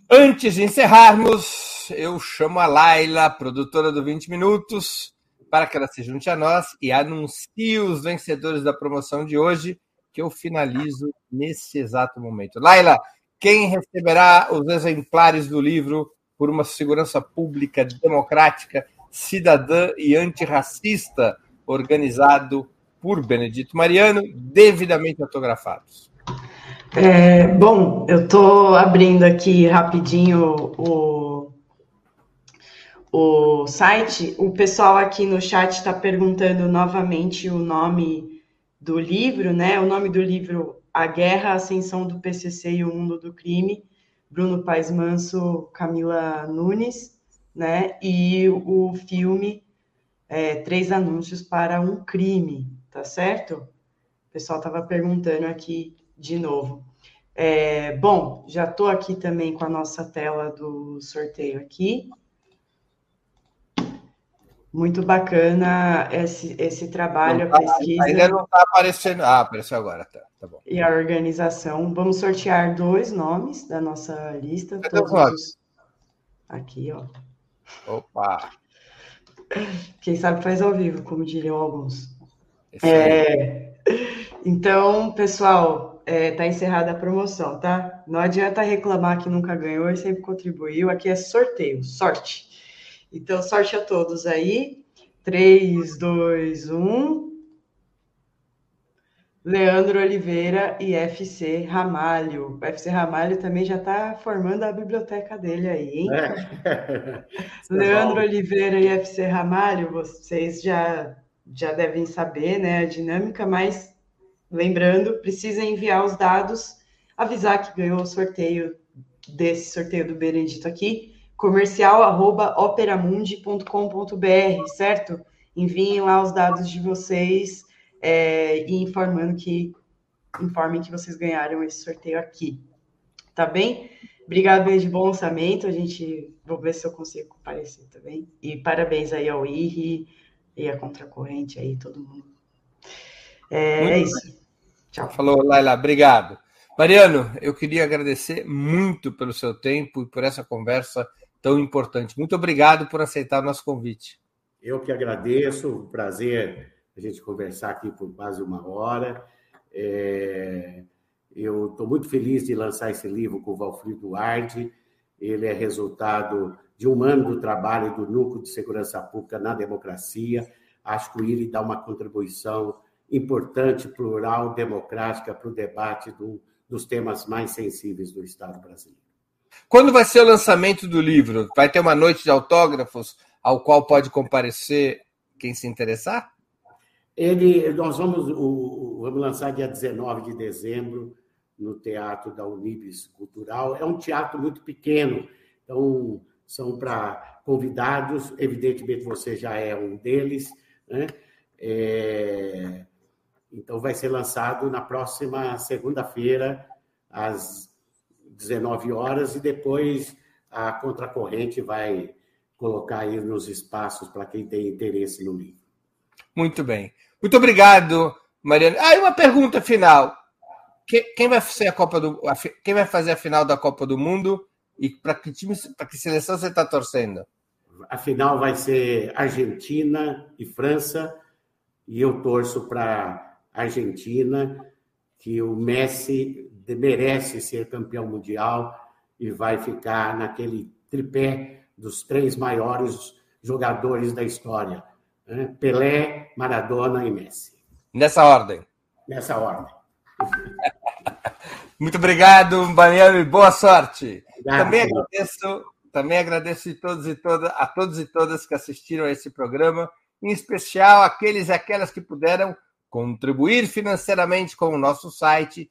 Antes de encerrarmos, eu chamo a Laila, produtora do 20 Minutos, para que ela se junte a nós e anuncie os vencedores da promoção de hoje, que eu finalizo nesse exato momento. Laila, quem receberá os exemplares do livro por uma segurança pública democrática, cidadã e antirracista, organizado por Benedito Mariano, devidamente autografados? É, bom, eu estou abrindo aqui rapidinho o, o site. O pessoal aqui no chat está perguntando novamente o nome do livro, né? O nome do livro A Guerra, a Ascensão do PCC e o Mundo do Crime, Bruno Paes Manso, Camila Nunes, né? E o filme é, Três Anúncios para um Crime, tá certo? O pessoal estava perguntando aqui de novo. É, bom, já estou aqui também com a nossa tela do sorteio aqui. Muito bacana esse, esse trabalho, tá, a pesquisa. Ainda não está aparecendo. Ah, apareceu agora, tá, tá bom. E a organização. Vamos sortear dois nomes da nossa lista. todos os... Aqui, ó. Opa! Quem sabe faz ao vivo, como diriam alguns. É... Então, pessoal, está é, tá encerrada a promoção, tá? Não adianta reclamar que nunca ganhou e sempre contribuiu. Aqui é sorteio, sorte. Então, sorte a todos aí. 3, 2, 1. Leandro Oliveira e FC Ramalho. O FC Ramalho também já está formando a biblioteca dele aí, hein? É. Leandro Oliveira e FC Ramalho, vocês já, já devem saber né, a dinâmica, mas lembrando, precisa enviar os dados, avisar que ganhou o sorteio desse sorteio do Benedito aqui comercial@operamundi.com.br, certo? Enviem lá os dados de vocês é, e informando que informem que vocês ganharam esse sorteio aqui. Tá bem? Obrigado, beijo, bom lançamento. A gente vou ver se eu consigo comparecer também. Tá e parabéns aí ao IRI e a Contracorrente aí, todo mundo. É, é isso. Tchau. Falou, Laila, obrigado. Mariano, eu queria agradecer muito pelo seu tempo e por essa conversa tão importante. Muito obrigado por aceitar o nosso convite. Eu que agradeço, prazer a gente conversar aqui por quase uma hora. É... Eu estou muito feliz de lançar esse livro com o Valfrido Duarte ele é resultado de um ano do trabalho do Núcleo de Segurança Pública na democracia. Acho que o IRI dá uma contribuição importante, plural, democrática para o debate do, dos temas mais sensíveis do Estado brasileiro. Quando vai ser o lançamento do livro? Vai ter uma noite de autógrafos ao qual pode comparecer quem se interessar? Ele, nós vamos, o, vamos lançar dia 19 de dezembro no Teatro da Unibis Cultural. É um teatro muito pequeno, então são para convidados, evidentemente você já é um deles, né? É, então vai ser lançado na próxima segunda-feira, às 19 horas, e depois a Contracorrente vai colocar aí nos espaços para quem tem interesse no livro. Muito bem. Muito obrigado, Mariana. Ah, e uma pergunta final. Quem vai ser a Copa do quem vai fazer a final da Copa do Mundo e para que time, para que seleção você está torcendo? A final vai ser Argentina e França e eu torço para Argentina que o Messi merece ser campeão mundial e vai ficar naquele tripé dos três maiores jogadores da história: né? Pelé, Maradona e Messi. Nessa ordem. Nessa ordem. Muito obrigado, e boa sorte. Obrigado. Também agradeço, também agradeço a todos e todas, a todos e todas que assistiram a esse programa, em especial aqueles e aquelas que puderam contribuir financeiramente com o nosso site